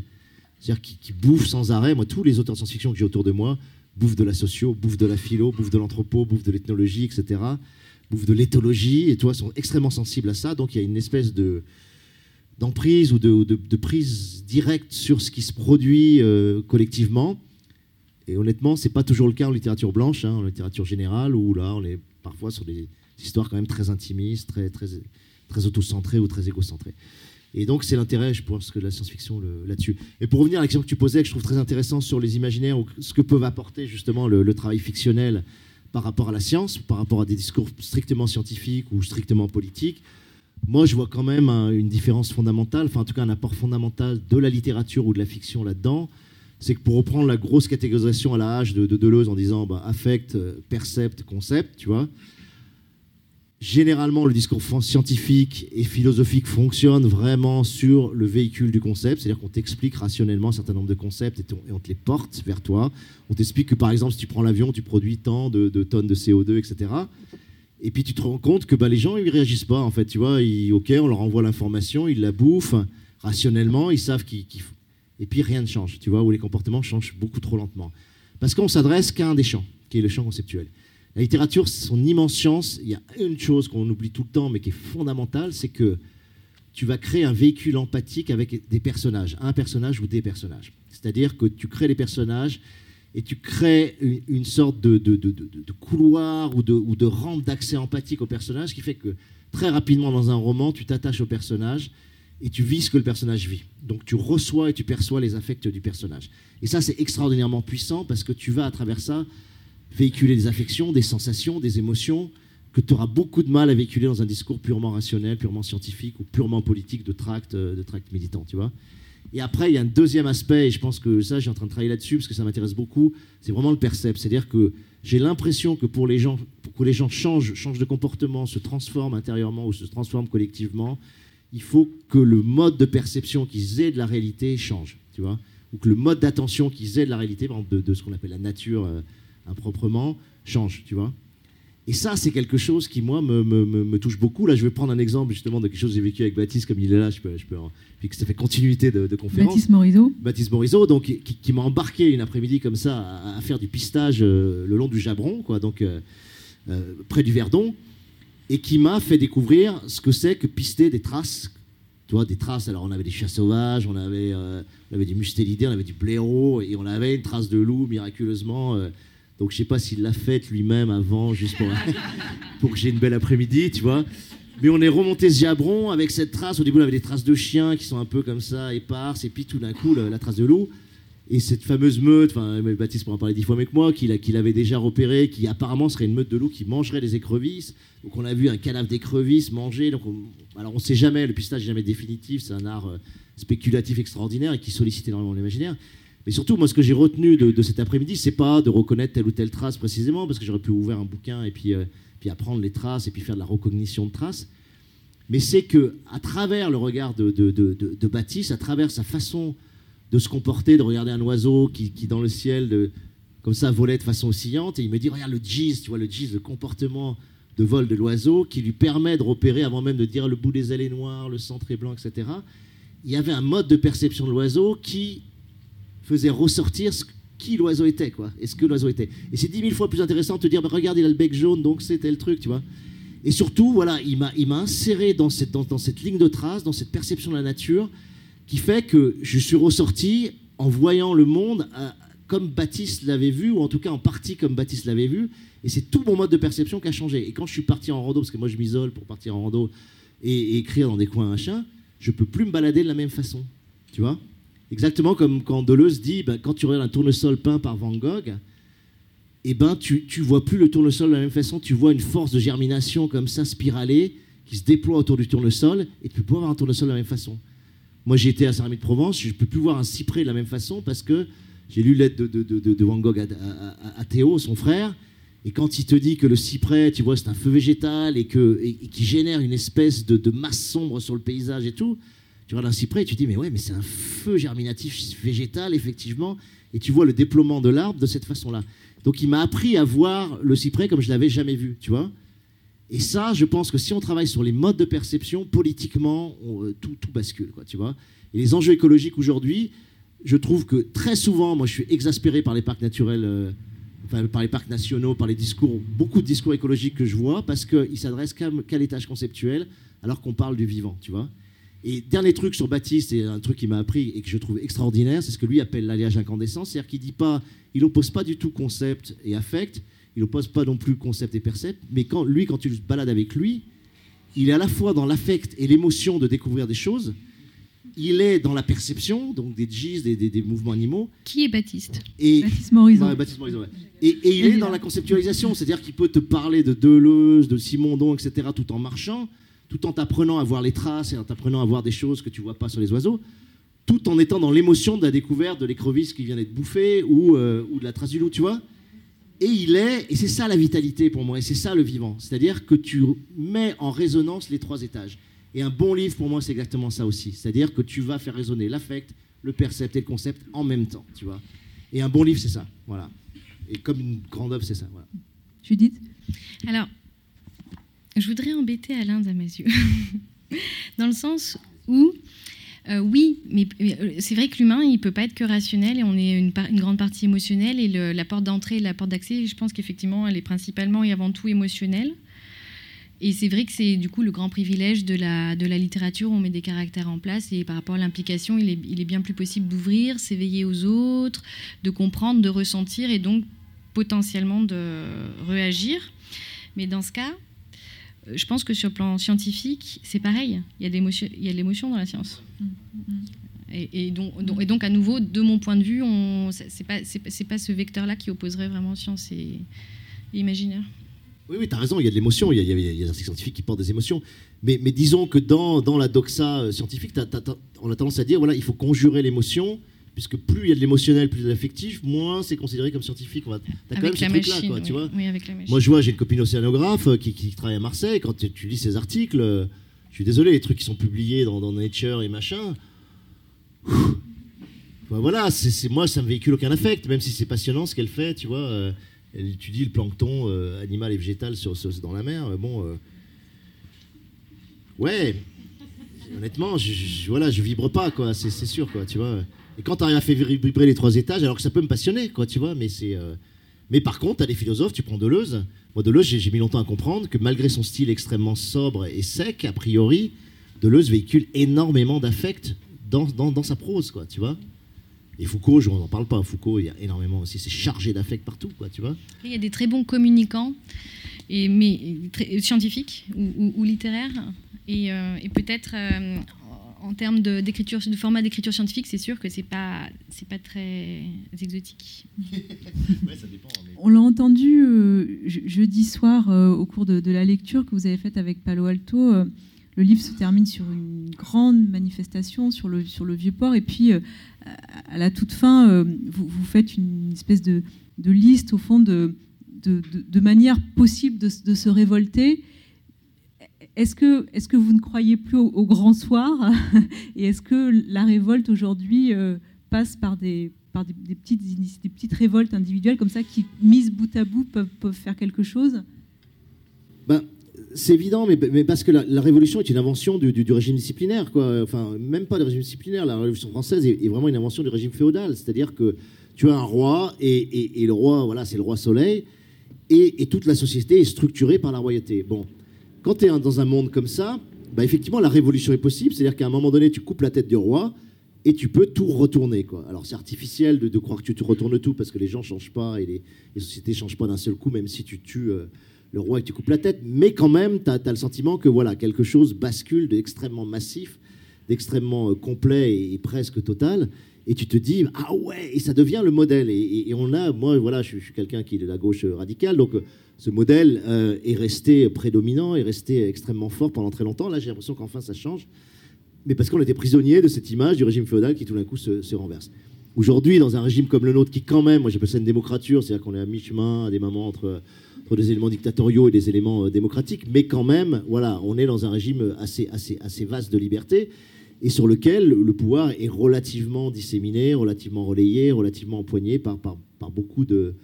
c'est-à-dire qui, bouffe sans arrêt. Moi, tous les auteurs de science-fiction que j'ai autour de moi bouffent de la socio, bouffent de la philo, bouffent de l'anthropo, bouffent de l'ethnologie, etc. Bouffent de l'éthologie, et toi, sont extrêmement sensibles à ça. Donc il y a une espèce de d'emprise ou de, prise directe sur ce qui se produit euh, collectivement. Et honnêtement, c'est pas toujours le cas en littérature blanche, hein, en littérature générale, où là, on est parfois sur des histoires quand même très intimistes, très, très, très autocentrées ou très égocentrées. Et donc, c'est l'intérêt, je pense, que de la science-fiction là-dessus. Et pour revenir à question que tu posais, que je trouve très intéressant sur les imaginaires, ou ce que peuvent apporter justement le travail fictionnel par rapport à la science, par rapport à des discours strictement scientifiques ou strictement politiques, moi, je vois quand même une différence fondamentale, enfin en tout cas un apport fondamental de la littérature ou de la fiction là-dedans. C'est que pour reprendre la grosse catégorisation à la hache de, Deleuze en disant bah, affect, euh, percept, concept, tu vois, généralement le discours scientifique et philosophique fonctionne vraiment sur le véhicule du concept, c'est-à-dire qu'on t'explique rationnellement un certain nombre de concepts et, on te les porte vers toi. On t'explique que par exemple si tu prends l'avion, tu produis tant de, de tonnes de CO2, etc. Et puis tu te rends compte que bah, les gens, ils réagissent pas, en fait. Tu vois, ok, on leur envoie l'information, ils la bouffent rationnellement, ils savent qu'ils. et puis rien ne change, tu vois, où les comportements changent beaucoup trop lentement. Parce qu'on s'adresse qu'à un des champs, qui est le champ conceptuel. La littérature, son immense chance, il y a une chose qu'on oublie tout le temps, mais qui est fondamentale, c'est que tu vas créer un véhicule empathique avec des personnages, un personnage ou des personnages. C'est-à-dire que tu crées les personnages et tu crées une, sorte de, couloir ou de, ou de rampe d'accès empathique au personnage qui fait que très rapidement dans un roman, tu t'attaches au personnage et tu vis ce que le personnage vit. Donc tu reçois et tu perçois les affects du personnage. Et ça, c'est extraordinairement puissant parce que tu vas à travers ça véhiculer des affections, des sensations, des émotions que tu auras beaucoup de mal à véhiculer dans un discours purement rationnel, purement scientifique ou purement politique de tract, de tract militant, tu vois. Et après, il y a un deuxième aspect, et je pense que ça, j'ai en train de travailler là-dessus, parce que ça m'intéresse beaucoup, c'est vraiment le percept. C'est-à-dire que j'ai l'impression que pour les gens, pour que les gens changent, changent de comportement, se transforment intérieurement ou se transforment collectivement, il faut que le mode de perception qu'ils aient de la réalité change, tu vois Ou que le mode d'attention qu'ils aient de la réalité, par exemple de, ce qu'on appelle la nature euh, improprement, change, tu vois et ça, c'est quelque chose qui, moi, me, touche beaucoup. Là, je vais prendre un exemple justement de quelque chose que j'ai vécu avec Baptiste, comme il est là, je peux, je peux puis que ça fait continuité de, conférence. Baptiste Morisot. Baptiste Morisot, donc, qui, m'a embarqué une après-midi comme ça à, faire du pistage euh, le long du Jabron, quoi, donc euh, euh, près du Verdon, et qui m'a fait découvrir ce que c'est que pister des traces. Tu vois, des traces. Alors, on avait des chats sauvages, on avait, on avait des mustélidés, on avait du blaireau, et on avait une trace de loup miraculeusement donc je sais pas s'il l'a faite lui-même avant, juste pour, *laughs* pour que j'ai une belle après-midi, tu vois. Mais on est remonté Ziabron avec cette trace. Au début, on avait des traces de chiens qui sont un peu comme ça, éparses, et puis tout d'un coup, la, trace de loup. Et cette fameuse meute, enfin, Baptiste pourra en parler dix fois mieux que moi, qu'il avait déjà repéré, qui apparemment serait une meute de loups qui mangerait des écrevisses. Donc on a vu un cadavre d'écrevisses manger. Donc alors on sait jamais, le pistage n'est jamais définitif, c'est un art euh, spéculatif extraordinaire et qui sollicite énormément l'imaginaire. Mais surtout, moi, ce que j'ai retenu de, cet après-midi, c'est pas de reconnaître telle ou telle trace précisément, parce que j'aurais pu ouvrir un bouquin et puis, euh, puis apprendre les traces et puis faire de la recognition de traces. Mais c'est que, à travers le regard de, de, Baptiste, à travers sa façon de se comporter, de regarder un oiseau qui, qui dans le ciel, comme ça, volait de façon oscillante, et il me dit, regarde le gis, tu vois, le le comportement de vol de l'oiseau, qui lui permet de repérer, avant même de dire le bout des ailes est noir, le centre est blanc, etc. Il y avait un mode de perception de l'oiseau qui faisait ressortir ce qui l'oiseau était, quoi. Est-ce que l'oiseau était Et c'est dix mille fois plus intéressant de te dire, bah, regarde, il a le bec jaune, donc c'était le truc, tu vois. Et surtout, voilà, il m'a, il m'a inséré dans cette, dans, cette ligne de trace, dans cette perception de la nature, qui fait que je suis ressorti en voyant le monde euh, comme Baptiste l'avait vu, ou en tout cas en partie comme Baptiste l'avait vu. Et c'est tout mon mode de perception qui a changé. Et quand je suis parti en rando, parce que moi je m'isole pour partir en rando et, écrire dans des coins machin, je peux plus me balader de la même façon. Tu vois Exactement comme quand Deleuze dit, ben, quand tu regardes un tournesol peint par Van Gogh, eh ben, tu, tu vois plus le tournesol de la même façon, tu vois une force de germination comme ça, spiralée, qui se déploie autour du tournesol, et tu peux plus voir un tournesol de la même façon. Moi, j'ai été à Saint-Rémy de Provence, je ne peux plus voir un cyprès de la même façon parce que j'ai lu l'aide de, de, de, Van Gogh à, Théo, son frère, et quand il te dit que le cyprès, tu vois, c'est un feu végétal et, que, et, qui génère une espèce de, masse sombre sur le paysage et tout, tu regardes un cyprès et tu dis, mais ouais, mais c'est un feu germinatif végétal, effectivement, et tu vois le déploiement de l'arbre de cette façon-là. Donc il m'a appris à voir le cyprès comme je l'avais jamais vu, tu vois. Et ça, je pense que si on travaille sur les modes de perception, politiquement, euh, tout, tout, bascule, quoi, tu vois. Et les enjeux écologiques aujourd'hui, je trouve que très souvent, moi je suis exaspéré par les parcs naturels. Euh, par les parcs nationaux, par les discours, beaucoup de discours écologiques que je vois, parce qu'ils s'adressent qu'à l'étage conceptuel, alors qu'on parle du vivant, tu vois. Et dernier truc sur Baptiste, et un truc qui m'a appris et que je trouve extraordinaire, c'est ce que lui appelle l'alliage incandescent, c'est-à-dire qu'il dit pas, il oppose pas du tout concept et affect, il oppose pas non plus concept et percept, mais quand lui, quand tu te balades avec lui, il est à la fois dans l'affect et l'émotion de découvrir des choses, il est dans la perception, donc des gis, des, mouvements animaux. Qui est Baptiste? Et, Baptiste Morizot. et, il est dans la conceptualisation, c'est-à-dire qu'il peut te parler de Deleuze, de Simondon, etc., tout en marchant, tout en t'apprenant à voir les traces et en t'apprenant à voir des choses que tu vois pas sur les oiseaux, tout en étant dans l'émotion de la découverte de l'écrevisse qui vient d'être bouffée ou, euh, ou de la trace du loup, tu vois. Et il est, et c'est ça la vitalité pour moi, et c'est ça le vivant, c'est-à-dire que tu mets en résonance les trois étages. Et un bon livre, pour moi, c'est exactement ça aussi. C'est-à-dire que tu vas faire résonner l'affect, le percept et le concept en même temps, tu vois. Et un bon livre, c'est ça, voilà. Et comme une grande œuvre, c'est ça, voilà. Judith? Alors, je voudrais embêter Alain Damasio. *laughs* Dans le sens où, euh, oui, mais, euh, c'est vrai que l'humain, il peut pas être que rationnel et on est une, grande partie émotionnelle. Et la porte d'entrée la porte d'accès, je pense qu'effectivement, elle est principalement et avant tout émotionnelle. Et c'est vrai que c'est du coup le grand privilège de la, de la littérature, on met des caractères en place et par rapport à l'implication, il est, bien plus possible d'ouvrir, s'éveiller aux autres, de comprendre, de ressentir et donc potentiellement de réagir. Mais dans ce cas, je pense que sur le plan scientifique, c'est pareil. Il y a de l'émotion dans la science. Et, et, donc, et, donc, à nouveau, de mon point de vue, ce n'est pas, pas, ce vecteur-là qui opposerait vraiment science et imaginaire. Oui, oui tu as raison, il y a de l'émotion, il, y a des articles scientifiques qui portent des émotions. Mais, mais disons que dans, dans la doxa euh, scientifique, on a tendance à dire voilà, il faut conjurer l'émotion, puisque plus il y a de l'émotionnel, plus il y a de l'affectif, moins c'est considéré comme scientifique. Tu as quand même ce truc-là, quoi, tu vois. Moi, je vois, j'ai une copine océanographe euh, qui, qui, travaille à Marseille. Quand tu, lis ses articles, euh, je suis désolé, les trucs qui sont publiés dans, dans Nature et machin. voilà, c'est moi, ça me véhicule aucun affect, même si c'est passionnant ce qu'elle fait, tu vois elle étudie le plancton euh, animal et végétal sur, dans la mer. Bon, euh, ouais, honnêtement, je, voilà, je vibre pas, quoi, c'est sûr, quoi, tu vois. Et quand à faire vibrer les trois étages, alors que ça peut me passionner, quoi, tu vois, mais c'est. Euh, mais par contre, tu as des philosophes, tu prends Deleuze. Moi, Deleuze, j'ai mis longtemps à comprendre que malgré son style extrêmement sobre et sec, a priori, Deleuze véhicule énormément d'affect dans, dans, dans, sa prose, quoi, tu vois. Et Foucault, je n'en parle pas. Foucault, il y a énormément aussi, c'est chargé d'affect partout, quoi, tu vois. Il y a des très bons communicants, et, mais scientifiques ou, littéraires, et, euh, peut-être euh, en termes d'écriture, de, format d'écriture scientifique, c'est sûr que c'est pas, c'est pas très exotique. *laughs* ouais, ça dépend, On l'a entendu euh, jeudi soir au cours de, de, la lecture que vous avez faite avec Palo Alto le livre se termine sur une grande manifestation sur le, sur le Vieux-Port. Et puis, euh, à la toute fin, euh, vous, vous, faites une espèce de, de, liste, au fond, de, de, de manières possibles de, se révolter. Est-ce que, est que vous ne croyez plus au, grand soir *laughs* Et est-ce que la révolte aujourd'hui euh, passe par, des, par des, petites, des petites révoltes individuelles comme ça qui, mises bout à bout, peuvent, peuvent faire quelque chose? Ben, c'est évident, mais, parce que la, révolution est une invention du, régime disciplinaire, quoi. Enfin, même pas du régime disciplinaire. La révolution française est, vraiment une invention du régime féodal. C'est-à-dire que tu as un roi, et, le roi, voilà, c'est le roi soleil, et, toute la société est structurée par la royauté. Bon, quand tu es dans un monde comme ça, bah, effectivement, la révolution est possible, c'est-à-dire qu'à un moment donné, tu coupes la tête du roi, et tu peux tout retourner. Quoi. Alors c'est artificiel de, croire que tu, retournes tout parce que les gens ne changent pas et les, sociétés ne changent pas d'un seul coup, même si tu tues euh, le roi et que tu coupes la tête. Mais quand même, tu as, le sentiment que voilà, quelque chose bascule d'extrêmement massif, d'extrêmement euh, complet et, presque total. Et tu te dis, ah ouais, et ça devient le modèle. Et, on a, moi, voilà, je, suis quelqu'un qui est de la gauche radicale, donc euh, ce modèle est resté prédominant, est resté extrêmement fort pendant très longtemps. Là, j'ai l'impression qu'enfin ça change mais parce qu'on était prisonnier de cette image du régime féodal qui tout d'un coup se, renverse. Aujourd'hui, dans un régime comme le nôtre, qui quand même, moi j'appelle ça une démocrature, c'est-à-dire qu'on est à mi-chemin, à des moments entre, des éléments dictatoriaux et des éléments euh, démocratiques, mais quand même, voilà, on est dans un régime assez, vaste de liberté et sur lequel le pouvoir est relativement disséminé, relativement relayé, relativement empoigné par beaucoup de,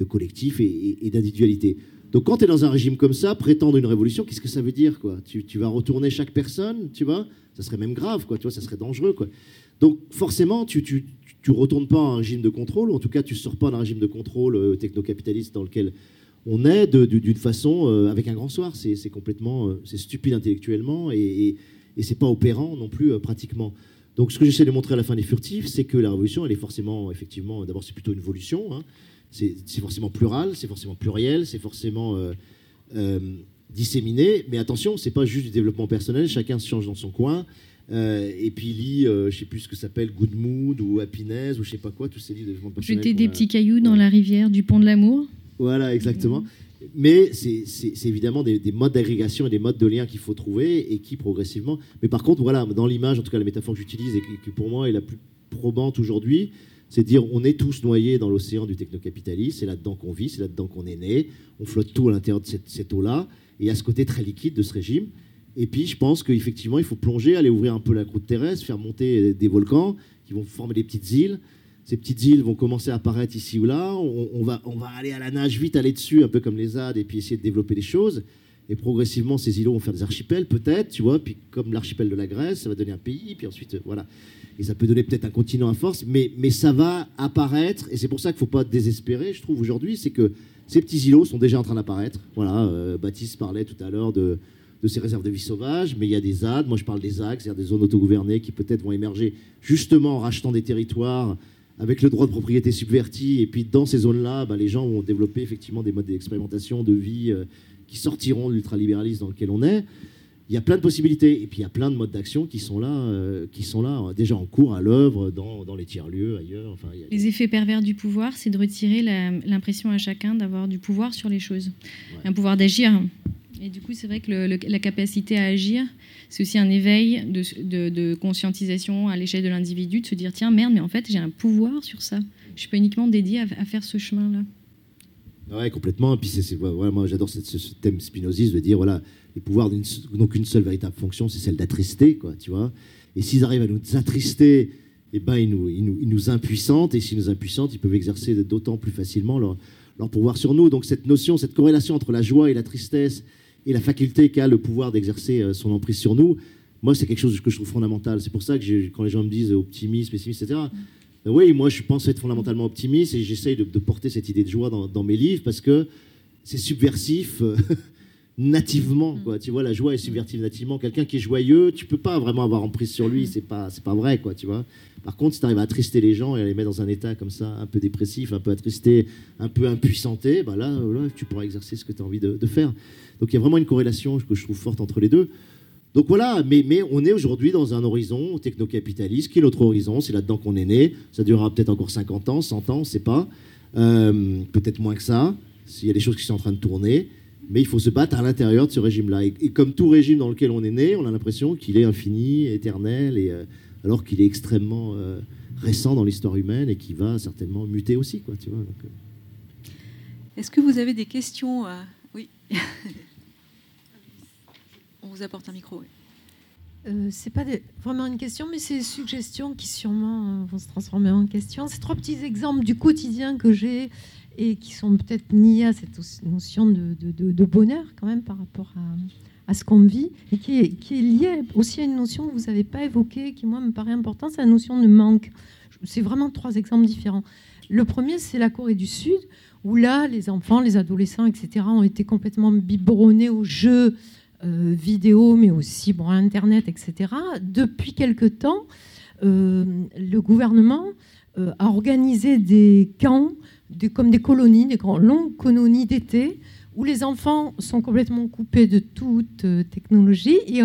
de collectifs et, d'individualités. Donc quand tu es dans un régime comme ça, prétendre une révolution, qu'est-ce que ça veut dire quoi? Tu, vas retourner chaque personne, tu vois? Ça serait même grave, quoi, tu vois, ça serait dangereux. Quoi. Donc forcément, tu, tu, tu retournes pas à un régime de contrôle, ou en tout cas, tu sors pas d'un régime de contrôle euh, technocapitaliste dans lequel on est d'une façon euh, avec un grand soir. C'est complètement, euh, stupide intellectuellement et c'est pas opérant non plus pratiquement. Donc ce que j'essaie de montrer à la fin des furtifs, c'est que la révolution, elle est forcément, effectivement, d'abord c'est plutôt une évolution, hein. C'est forcément plural, c'est forcément pluriel, c'est forcément disséminé. Mais attention, c'est pas juste du développement personnel. Chacun se change dans son coin. Euh, et puis lit, euh, je sais plus ce que ça s'appelle, Good Mood ou Happiness ou je sais pas quoi, tous ces livres de développement personnel. Jeter des petits cailloux dans la rivière du pont de l'amour. Voilà, exactement. Mais c'est évidemment des, modes d'agrégation et des modes de lien qu'il faut trouver et qui progressivement. Mais par contre, voilà, dans l'image, en tout cas la métaphore que j'utilise et qui pour moi est la plus probante aujourd'hui, c'est dire on est tous noyés dans l'océan du technocapitalisme, c'est là-dedans qu'on vit, c'est là-dedans qu'on est né, on flotte tout à l'intérieur de cette, cette eau-là, et à ce côté très liquide de ce régime. Et puis, je pense qu'effectivement, il faut plonger, aller ouvrir un peu la croûte terrestre, faire monter des volcans qui vont former des petites îles. Ces petites îles vont commencer à apparaître ici ou là. On, va, on va aller à la nage, vite aller dessus, un peu comme les ZAD, et puis essayer de développer des choses. Et progressivement, ces îlots vont faire des archipels, peut-être, tu vois. Puis, comme l'archipel de la Grèce, ça va donner un pays. Puis ensuite, euh, voilà. Et ça peut donner peut-être un continent à force. Mais, mais ça va apparaître. Et c'est pour ça qu'il ne faut pas désespérer, je trouve, aujourd'hui. C'est que ces petits îlots sont déjà en train d'apparaître. Voilà, euh, Baptiste parlait tout à l'heure de, ces réserves de vie sauvages, mais il y a des ZAD. Moi, je parle des ZAC, c'est-à-dire des zones autogouvernées qui peut-être vont émerger justement en rachetant des territoires avec le droit de propriété subverti. Et puis, dans ces zones-là, bah, les gens vont développer effectivement des modes d'expérimentation, de vie euh, qui sortiront de l'ultralibéralisme dans lequel on est il y a plein de possibilités. Et puis il y a plein de modes d'action qui sont là, euh, qui sont là euh, déjà en cours, à l'œuvre, dans, dans, les tiers-lieux, ailleurs. Enfin, Les effets pervers du pouvoir, c'est de retirer l'impression à chacun d'avoir du pouvoir sur les choses, un pouvoir d'agir. Et du coup, c'est vrai que la capacité à agir, c'est aussi un éveil de, de, conscientisation à l'échelle de l'individu, de se dire tiens, merde, mais en fait, j'ai un pouvoir sur ça. Je ne suis pas uniquement dédié à, à faire ce chemin-là. Ouais, complètement. Et puis, c'est, moi, j'adore ce, ce, thème spinoziste de dire voilà, les pouvoirs n'ont qu'une seule véritable fonction, c'est celle d'attrister, quoi, tu vois. Et s'ils arrivent à nous attrister, eh ben, ils nous, ils nous, ils nous impuissantent. Et s'ils nous impuissantent, ils peuvent exercer d'autant plus facilement leur, leur pouvoir sur nous. Donc, cette notion, cette corrélation entre la joie et la tristesse et la faculté qu'a le pouvoir d'exercer euh, son emprise sur nous, moi, c'est quelque chose que je trouve fondamental. C'est pour ça que quand les gens me disent optimisme, pessimisme, etc., ben oui, moi, je pense être fondamentalement optimiste et j'essaye de, porter cette idée de joie dans, dans mes livres parce que c'est subversif. *laughs* Nativement. Quoi. Tu vois, la joie est subvertive nativement. Quelqu'un qui est joyeux, tu peux pas vraiment avoir emprise sur lui. C'est pas, c'est pas vrai, quoi. Tu vois. Par contre, si tu arrives à attrister les gens et à les mettre dans un état comme ça, un peu dépressif, un peu attristé, un peu impuissanté, bah là, tu pourras exercer ce que tu as envie de, faire. Donc il y a vraiment une corrélation que je trouve forte entre les deux. Donc voilà, mais, mais on est aujourd'hui dans un horizon technocapitaliste qui est notre horizon, c'est là-dedans qu'on est né. Ça durera peut-être encore 50 ans, 100 ans, on ne sait pas. Euh, peut-être moins que ça, s'il y a des choses qui sont en train de tourner. Mais il faut se battre à l'intérieur de ce régime-là. Et, comme tout régime dans lequel on est né, on a l'impression qu'il est infini, éternel, et, euh, alors qu'il est extrêmement euh, récent dans l'histoire humaine et qui va certainement muter aussi. Quoi, tu vois, euh. Est-ce que vous avez des questions Oui. *laughs* on vous apporte un micro. Euh, c'est pas vraiment une question, mais c'est des suggestions qui sûrement vont se transformer en questions. C'est trois petits exemples du quotidien que j'ai et qui sont peut-être liés à cette notion de, bonheur quand même par rapport à, ce qu'on vit et qui est, qui liée aussi à une notion que vous n'avez pas évoquée, qui moi me paraît importante, c'est la notion de manque. C'est vraiment trois exemples différents. Le premier, c'est la Corée du Sud, où là, les enfants, les adolescents, etc., ont été complètement biberonnés aux jeux euh, vidéo, mais aussi bon, Internet, etc. Depuis quelque temps, euh, le gouvernement euh, a organisé des camps, comme des colonies, des grandes longues colonies d'été, où les enfants sont complètement coupés de toute technologie et,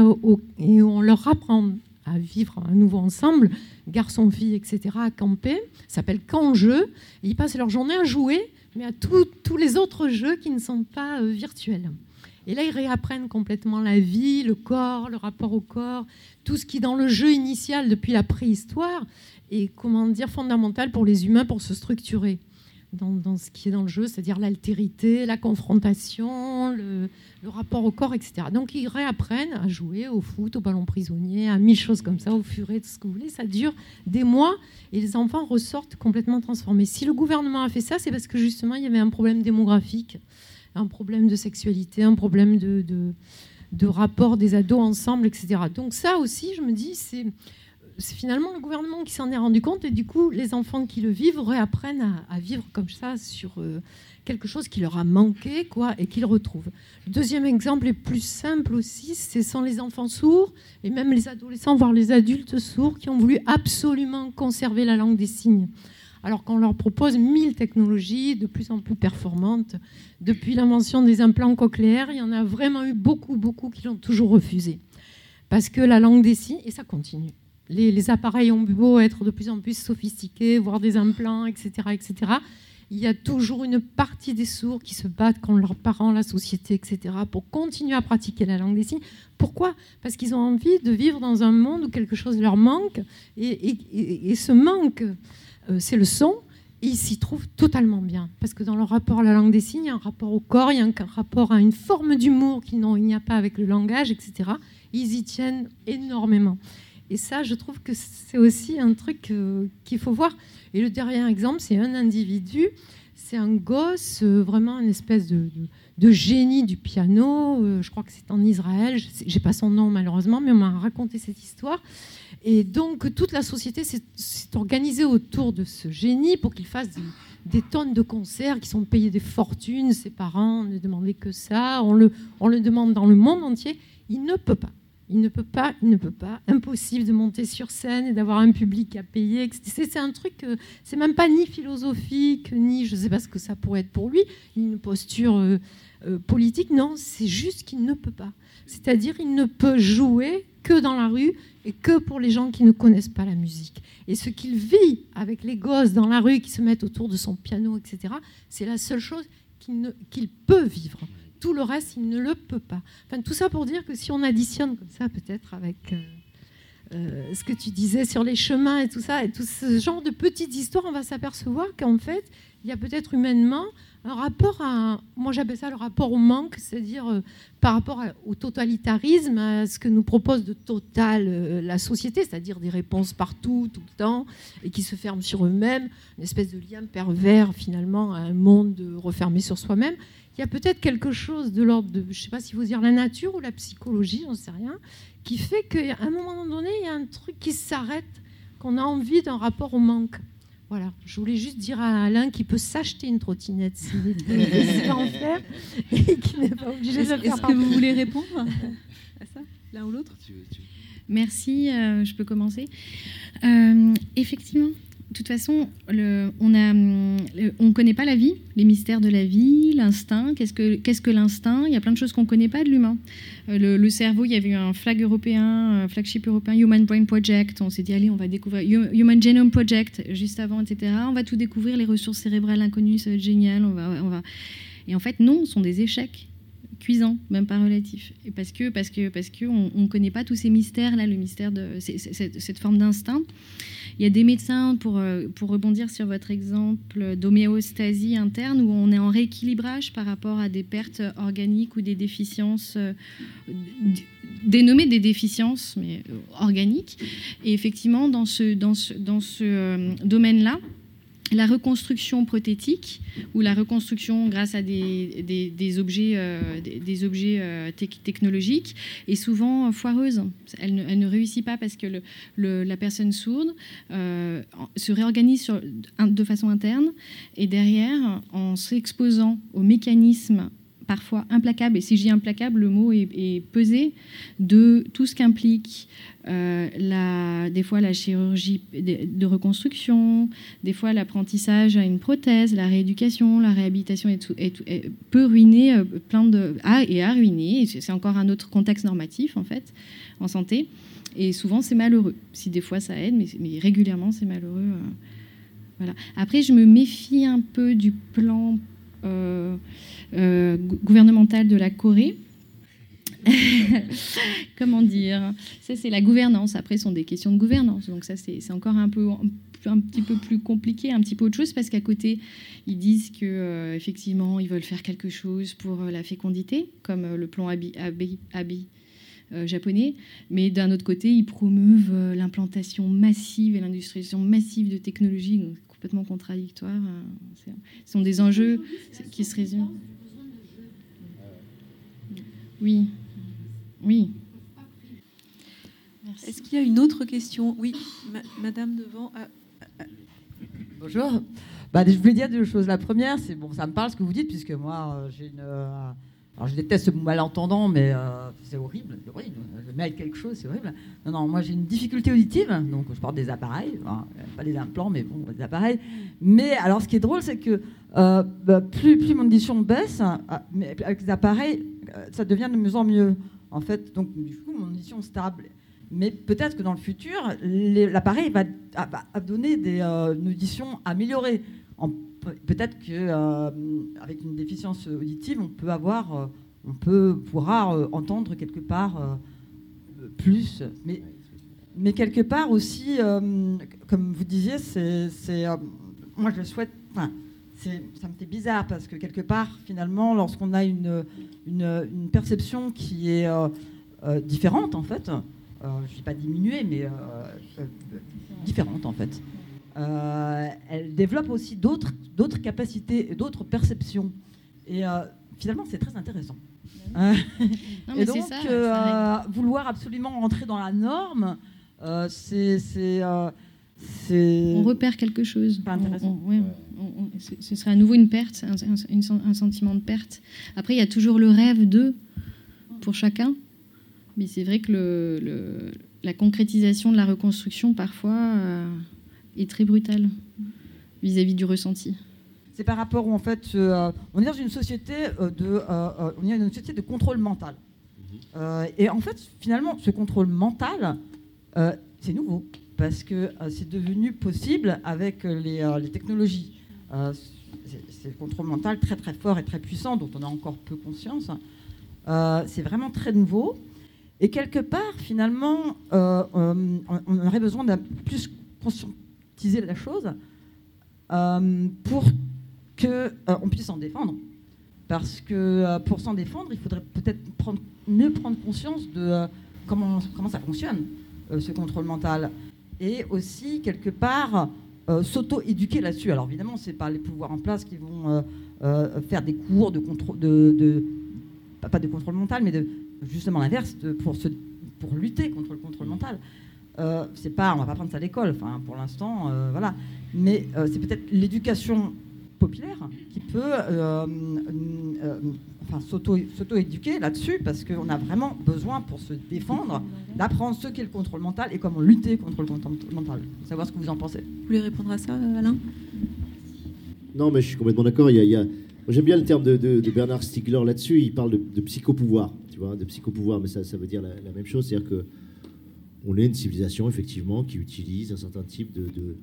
et on leur apprend à vivre à nouveau ensemble, garçons, filles, etc., à camper. Ça s'appelle camp jeu. ils passent leur journée à jouer, mais à tous les autres jeux qui ne sont pas euh, virtuels. Et là, ils réapprennent complètement la vie, le corps, le rapport au corps, tout ce qui, dans le jeu initial, depuis la préhistoire, est, comment dire, fondamental pour les humains pour se structurer dans, ce qui est dans le jeu, c'est-à-dire l'altérité, la confrontation, le, rapport au corps, etc. Donc ils réapprennent à jouer au foot, au ballon prisonnier, à mille choses comme ça, au furet, tout ce que vous voulez. Ça dure des mois et les enfants ressortent complètement transformés. Si le gouvernement a fait ça, c'est parce que justement il y avait un problème démographique, un problème de sexualité, un problème de, de, rapport des ados ensemble, etc. Donc ça aussi, je me dis, c'est c'est finalement le gouvernement qui s'en est rendu compte et du coup, les enfants qui le vivent réapprennent à, vivre comme ça sur euh, quelque chose qui leur a manqué quoi, et qu'ils retrouvent. Le deuxième exemple est plus simple aussi, ce sont les enfants sourds et même les adolescents, voire les adultes sourds qui ont voulu absolument conserver la langue des signes. Alors qu'on leur propose mille technologies de plus en plus performantes. Depuis l'invention des implants cochléaires, il y en a vraiment eu beaucoup, beaucoup qui l'ont toujours refusé. Parce que la langue des signes, et ça continue, les, appareils ont beau être de plus en plus sophistiqués, voire des implants, etc., etc., il y a toujours une partie des sourds qui se battent contre leurs parents, la société, etc., pour continuer à pratiquer la langue des signes. Pourquoi? Parce qu'ils ont envie de vivre dans un monde où quelque chose leur manque, et, ce manque, euh, c'est le son, ils s'y trouvent totalement bien. Parce que dans leur rapport à la langue des signes, il y a un rapport au corps, il y a un rapport à une forme d'humour qu'il n'y a pas avec le langage, etc. Ils y tiennent énormément. Et ça, je trouve que c'est aussi un truc euh, qu'il faut voir. Et le dernier exemple, c'est un individu, c'est un gosse, euh, vraiment une espèce de, génie du piano. Euh, je crois que c'est en Israël. J'ai pas son nom malheureusement, mais on m'a raconté cette histoire. Et donc toute la société s'est organisée autour de ce génie pour qu'il fasse des, tonnes de concerts qui sont payés des fortunes. Ses parents ne demandaient que ça. On le, on le demande dans le monde entier. Il ne peut pas. Il ne peut pas, il ne peut pas. Impossible de monter sur scène et d'avoir un public à payer. C'est un truc, c'est même pas ni philosophique, ni je ne sais pas ce que ça pourrait être pour lui, une posture euh, euh, politique. Non, c'est juste qu'il ne peut pas. C'est-à-dire, il ne peut jouer que dans la rue et que pour les gens qui ne connaissent pas la musique. Et ce qu'il vit avec les gosses dans la rue qui se mettent autour de son piano, etc., c'est la seule chose qu'il peut vivre tout le reste, il ne le peut pas. Enfin, tout ça pour dire que si on additionne comme ça, peut-être avec euh, euh, ce que tu disais sur les chemins et tout ça, et tout ce genre de petites histoires, on va s'apercevoir qu'en fait, il y a peut-être humainement un rapport à, moi j'appelle ça le rapport au manque, c'est-à-dire euh, par rapport au totalitarisme, à ce que nous propose de total la société, c'est-à-dire des réponses partout, tout le temps, et qui se ferment sur eux-mêmes, une espèce de lien pervers finalement à un monde refermé sur soi-même il y a peut-être quelque chose de l'ordre de, je ne sais pas si vous dire la nature ou la psychologie, j'en sais rien, qui fait qu'à un moment donné, il y a un truc qui s'arrête, qu'on a envie d'un rapport au manque. Voilà, je voulais juste dire à Alain qu'il peut s'acheter une trottinette s'il veut *laughs* en faire et qu'il n'est pas obligé de le faire. Est-ce que vous voulez répondre à ça, l'un ou l'autre? Merci, euh, je peux commencer. Euh, effectivement, toute façon, on ne connaît pas la vie, les mystères de la vie, l'instinct. Qu'est-ce que, que l'instinct? Il y a plein de choses qu'on ne connaît pas de l'humain. Euh, le, cerveau, il y avait eu un flag européen, un flagship européen, Human Brain Project. On s'est dit, allez, on va découvrir Human Genome Project juste avant, etc. On va tout découvrir, les ressources cérébrales inconnues, ça va être génial. On va, on va... Et en fait, non, ce sont des échecs cuisants, même pas relatifs. Et parce que parce que parce que on, connaît pas tous ces mystères là, le mystère de cette forme d'instinct. Il y a des médecins, pour, euh, pour rebondir sur votre exemple d'homéostasie interne, où on est en rééquilibrage par rapport à des pertes organiques ou des déficiences, euh, dénommées des déficiences, mais euh, organiques. Et effectivement, dans ce, dans ce, dans ce domaine-là, la reconstruction prothétique ou la reconstruction grâce à des, objets, euh, des, objets euh, technologiques est souvent foireuse. Elle ne, réussit pas parce que la personne sourde euh, se réorganise de façon interne et derrière, en s'exposant aux mécanismes parfois implacable, et si dis implacable, le mot est, pesé, de tout ce qu'implique euh, des fois la chirurgie de, reconstruction, des fois l'apprentissage à une prothèse, la rééducation, la réhabilitation et tout, et peut ruiner euh, plein de... et a ruiné, c'est encore un autre contexte normatif en fait, en santé, et souvent c'est malheureux. Si des fois ça aide, mais, régulièrement c'est malheureux. Euh. Après, je me méfie un peu du plan... Euh, gouvernementale de la Corée. *laughs* Comment dire? Ça, c'est la gouvernance. Après, ce sont des questions de gouvernance. Donc, ça, c'est encore un, peu, un petit peu plus compliqué, un petit peu autre chose, parce qu'à côté, ils disent que euh, effectivement, ils veulent faire quelque chose pour euh, la fécondité, comme le plan Abi, Abi, japonais. Mais d'un autre côté, ils promeuvent l'implantation massive et l'industrialisation massive de technologies, donc complètement contradictoires. Ce sont des enjeux qui se résument. Oui. Oui. Est-ce qu'il y a une autre question? Oui, Madame devant. Ah, ah, ah. Bonjour. Bah, je voulais dire deux choses. La première, c'est bon, ça me parle ce que vous dites, puisque moi, euh, j'ai une. Euh, alors, je déteste ce malentendant, mais euh, c'est horrible, c'est horrible. Je mets quelque chose, c'est horrible. Non, non, moi j'ai une difficulté auditive, donc je porte des appareils, pas des implants, mais bon, des appareils. Mais alors, ce qui est drôle, c'est que bah, plus, plus mon audition baisse, mais avec les appareils, ça devient de mieux en mieux. En fait, donc du coup, mon audition stable. Mais peut-être que dans le futur, l'appareil va, donner des, euh, une audition améliorée. Peut-être qu'avec euh, une déficience auditive, on peut avoir, euh, on peut pourra entendre quelque part plus. Mais, mais quelque part aussi, comme vous disiez, c'est, moi je le souhaite ça me fait bizarre parce que quelque part, finalement, lorsqu'on a une, une, perception qui est euh, euh, différente, en fait, euh, je ne dis pas diminuée, mais différente, en fait, elle développe aussi d'autres capacités, d'autres perceptions. Et finalement, c'est très intéressant. *laughs* et donc, vouloir absolument rentrer dans la norme, c'est on repère quelque chose. Pas intéressant. ce serait à nouveau une perte, un, sentiment de perte. Après, il y a toujours le rêve de pour chacun. Mais c'est vrai que le, la concrétisation de la reconstruction, parfois, euh, est très brutale vis-à-vis du ressenti. C'est par rapport où, en fait, euh, on est dans une société, euh, de, on est dans une société de contrôle mental. Mhm. et en fait, finalement, ce contrôle mental, c'est nouveau parce que euh, c'est devenu possible avec euh, euh, les, technologies. c'est le contrôle mental très très fort et très puissant dont on a encore peu conscience. c'est vraiment très nouveau. Et quelque part, finalement, on, aurait besoin de plus conscientiser la chose pour qu'on puisse s'en défendre. Parce que pour s'en défendre, il faudrait peut-être mieux prendre conscience de comment, comment ça fonctionne, ce contrôle mental et aussi, quelque part, euh, s'auto-éduquer là-dessus. Alors évidemment, ce n'est pas les pouvoirs en place qui vont euh, euh, faire des cours de contrôle, de, pas de contrôle mental, mais de, justement l'inverse, pour, pour lutter contre le contrôle mental. C'est pas, on va pas prendre ça à l'école, enfin, pour l'instant, voilà. Mais c'est peut-être l'éducation populaire qui peut enfin, s'auto-éduquer là-dessus, parce qu'on a vraiment besoin, pour se défendre, d'apprendre ce qu'est le contrôle mental et comment lutter contre le contrôle mental. Savoir ce que vous en pensez. Vous voulez répondre à ça, Alain? Non, mais je suis complètement d'accord. Il y a, J'aime bien le terme de, Bernard Stiegler là-dessus. Il parle de, de, psychopouvoir, tu vois, de psychopouvoir, mais ça, ça veut dire la, même chose. C'est-à-dire que on est une civilisation, effectivement, qui utilise un certain type de,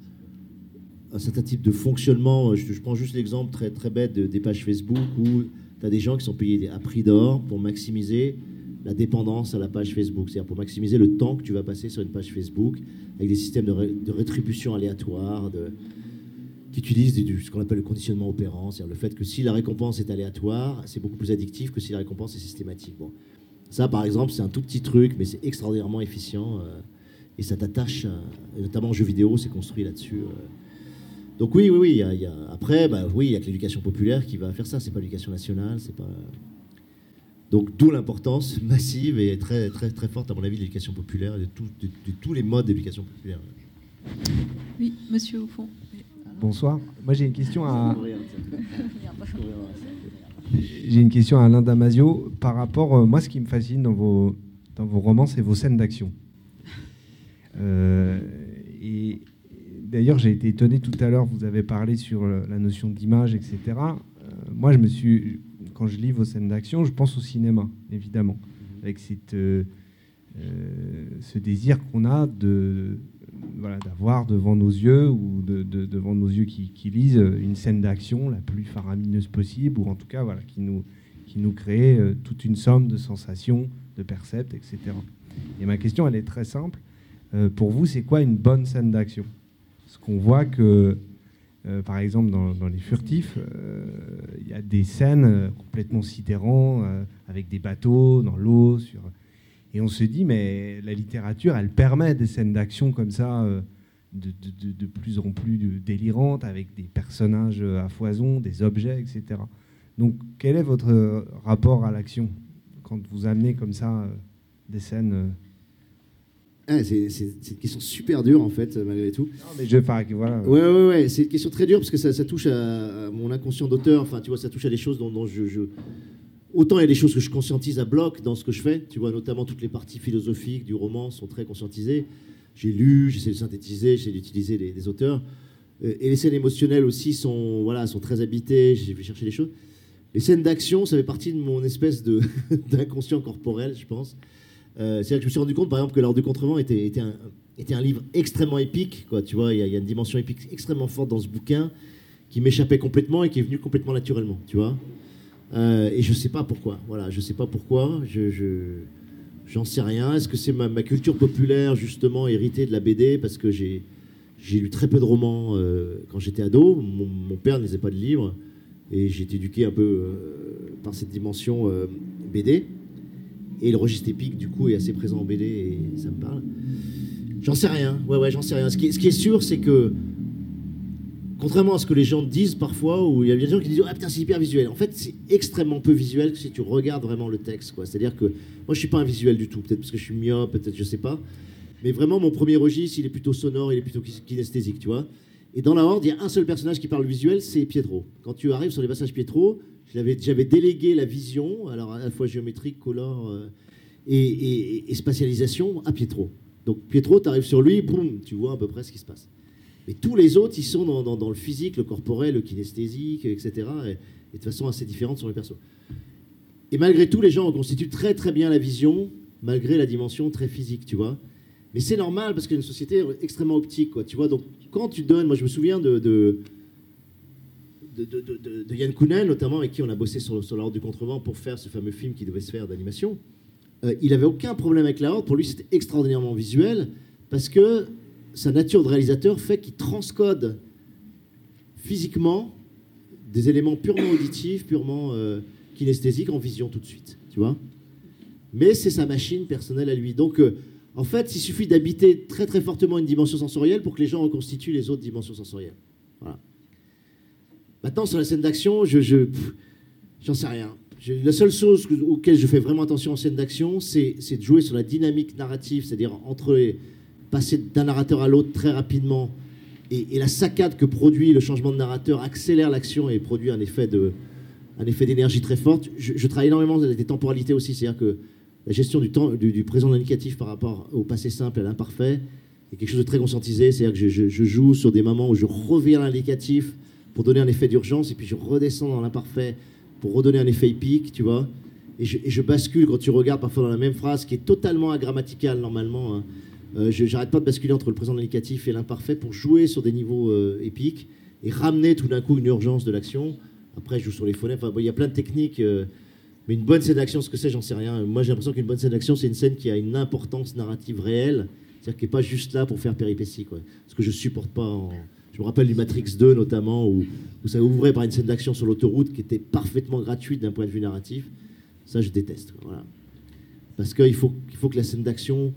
un certain type de fonctionnement. Je, prends juste l'exemple très, très bête des pages Facebook où tu as des gens qui sont payés à prix d'or pour maximiser la dépendance à la page Facebook, c'est-à-dire pour maximiser le temps que tu vas passer sur une page Facebook avec des systèmes de, rétribution aléatoire, de, qui utilisent ce qu'on appelle le conditionnement opérant, c'est-à-dire le fait que si la récompense est aléatoire, c'est beaucoup plus addictif que si la récompense est systématique. Ça, par exemple, c'est un tout petit truc, mais c'est extraordinairement efficient euh, et ça t'attache, notamment en jeu vidéo, c'est construit là-dessus. Euh, Donc oui, oui, oui. il y a- il y a- après, bah, oui, il y a que l'éducation populaire qui va faire ça. C'est pas l'éducation nationale, c'est pas. Donc d'où l'importance *laughs* massive et très, très, très forte, à mon avis, de l'éducation populaire et de, tout- de- de tous les modes d'éducation populaire. Oui, monsieur au fond. Bonsoir. Moi, j'ai une question à. *laughs* *laughs* J'ai une question à Alain Damasio par rapport. euh, moi, ce qui me fascine dans vos, dans vos romans, c'est vos scènes d'action. Euh, et d'ailleurs, j'ai été étonné tout à l'heure, vous avez parlé sur la notion d'image, etc. Euh, moi, je me suis. Quand je lis vos scènes d'action, je pense au cinéma, évidemment. Avec cette, ce désir qu'on a de voilà, d'avoir devant nos yeux ou de, de- devant nos yeux qui, qui lisent euh, une scène d'action la plus faramineuse possible ou en tout cas voilà, qui, nous, qui nous crée euh, toute une somme de sensations, de percepts, etc. Et ma question, elle est très simple. Euh, pour vous, c'est quoi une bonne scène d'action? Parce qu'on voit que, par exemple, dans, Les Furtifs, il y a des scènes complètement sidérantes, avec des bateaux dans l'eau, sur... Et on se dit, mais la littérature, elle permet des scènes d'action comme ça, euh, de, de- plus en plus délirantes, avec des personnages à foison, des objets, etc. Donc, quel est votre euh, rapport à l'action quand vous amenez comme ça euh, des scènes Ah, c'est une question super dure, en fait, malgré tout. Non, mais je, que voilà. Ouais, ouais, ouais. C'est une question très dure parce que ça, ça touche à, à mon inconscient d'auteur. Enfin, tu vois, ça touche à des choses dont, dont je, je- Autant il y a des choses que je conscientise à bloc dans ce que je fais. Tu vois, notamment toutes les parties philosophiques du roman sont très conscientisées. J'ai lu, j'essaie de synthétiser, j'essaie d'utiliser des auteurs. Euh, Et les scènes émotionnelles aussi sont, voilà, sont très habitées. J'ai fait chercher des choses. Les scènes d'action, ça fait partie de mon espèce *laughs* d'inconscient corporel, je pense. Euh, C'est-à-dire que je me suis rendu compte, par exemple, que l'Ordre du Contrevent était, un, livre extrêmement épique. Quoi. Tu vois, il y, y a une dimension épique extrêmement forte dans ce bouquin qui m'échappait complètement et qui est venue complètement naturellement. Tu vois Euh, Et je sais pas pourquoi. Voilà, je sais pas pourquoi. Je, je- j'en sais rien. Est-ce que c'est ma, culture populaire justement héritée de la BD parce que j'ai j'ai lu très peu de romans euh, quand j'étais ado. Mon, père ne lisait pas de livres et j'ai été éduqué un peu euh, par cette dimension BD. Et le registre épique, du coup, est assez présent en BD et ça me parle. J'en sais rien. Ouais, ouais, j'en sais rien. Ce qui, ce qui est sûr, c'est que, contrairement à ce que les gens disent parfois, où il y a des gens qui disent Ah putain, c'est hyper visuel. En fait, c'est extrêmement peu visuel si tu regardes vraiment le texte. C'est-à-dire que moi, je suis pas un visuel du tout. Peut-être parce que je suis myope, peut-être, je sais pas. Mais vraiment, mon premier registre, il est plutôt sonore, il est plutôt kinesthésique, tu vois. Et dans la Horde, il y a un seul personnage qui parle visuel, c'est Pietro. Quand tu arrives sur les passages Pietro, j'avais délégué la vision, alors à la fois géométrique, color euh, et spatialisation, à Pietro. Donc Pietro, tu arrives sur lui, boum, tu vois à peu près ce qui se passe. Mais tous les autres, ils sont dans, le physique, le corporel, le kinesthésique, etc. Et, de façon assez différente sur les persos. Et malgré tout, les gens constituent très très bien la vision, malgré la dimension très physique, tu vois. Mais c'est normal parce qu'il y a une société extrêmement optique, quoi, tu vois. Donc quand tu donnes, moi je me souviens de, de, de, de- de- Yann Kounen, notamment, avec qui on a bossé sur, sur la Horde du Contrevent pour faire ce fameux film qui devait se faire d'animation. Euh, il avait aucun problème avec la Horde. Pour lui, c'était extraordinairement visuel parce que sa nature de réalisateur fait qu'il transcode physiquement des éléments purement auditifs, purement euh, kinesthésiques en vision tout de suite, tu vois. Mais c'est sa machine personnelle à lui. Donc, euh, en fait, il suffit d'habiter très très fortement une dimension sensorielle pour que les gens reconstituent les autres dimensions sensorielles. Voilà. Maintenant, sur la scène d'action, je, j'en sais rien. La seule chose que- auquel je fais vraiment attention en scène d'action, c'est, c'est de jouer sur la dynamique narrative, c'est-à-dire entre les- passer d'un narrateur à l'autre très rapidement, et, la saccade que produit le changement de narrateur accélère l'action et produit un effet de, effet d'énergie très forte. Je, travaille énormément des temporalités aussi, c'est-à-dire que la gestion du temps, du, du présent indicatif par rapport au passé simple et à l'imparfait est quelque chose de très conscientisé. C'est-à-dire que je, joue sur des moments où je reviens à l'indicatif pour donner un effet d'urgence et puis je redescends dans l'imparfait pour redonner un effet épique, tu vois. Et je, et je bascule quand tu regardes parfois dans la même phrase qui est totalement agrammaticale normalement. hein. Euh, j'arrête pas de basculer entre le présent indicatif et l'imparfait pour jouer sur des niveaux euh, épiques et ramener tout d'un coup une urgence de l'action. Après, je joue sur les phonèmes. Il y a plein de techniques. euh, mais une bonne scène d'action, ce que c'est, j'en sais rien. Moi, j'ai l'impression qu'une bonne scène d'action, c'est une scène qui a une importance narrative réelle. C'est-à-dire qui n'est pas juste là pour faire péripéties. Quoi. Ce que je supporte pas. Je me rappelle du Matrix 2 notamment, où, ça ouvrait par une scène d'action sur l'autoroute qui était parfaitement gratuite d'un point de vue narratif. Ça, je déteste. Parce qu'il faut, il faut que la scène d'action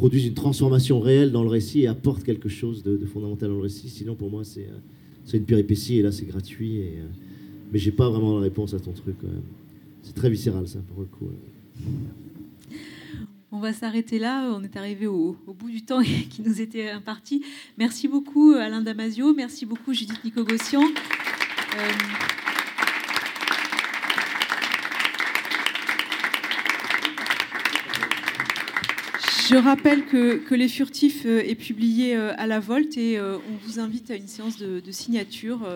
produise une transformation réelle dans le récit et apporte quelque chose de, fondamental dans le récit. Sinon, pour moi, c'est euh, une péripétie et là c'est gratuit. Et, euh, mais j'ai pas vraiment la réponse à ton truc. C'est très viscéral ça pour le coup. On va s'arrêter là. On est arrivé au, bout du temps *laughs* qui nous était imparti. Merci beaucoup Alain Damasio. Merci beaucoup Judith Nicogossian. Euh, Je rappelle que, Les Furtifs euh, est publié euh, à la Volte et euh, on vous invite à une séance de, signature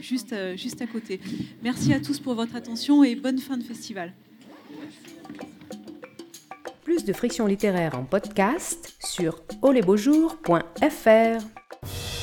juste, juste à côté. Merci à tous pour votre attention et bonne fin de festival. Plus de friction littéraire en podcast sur olesbeaujours.fr.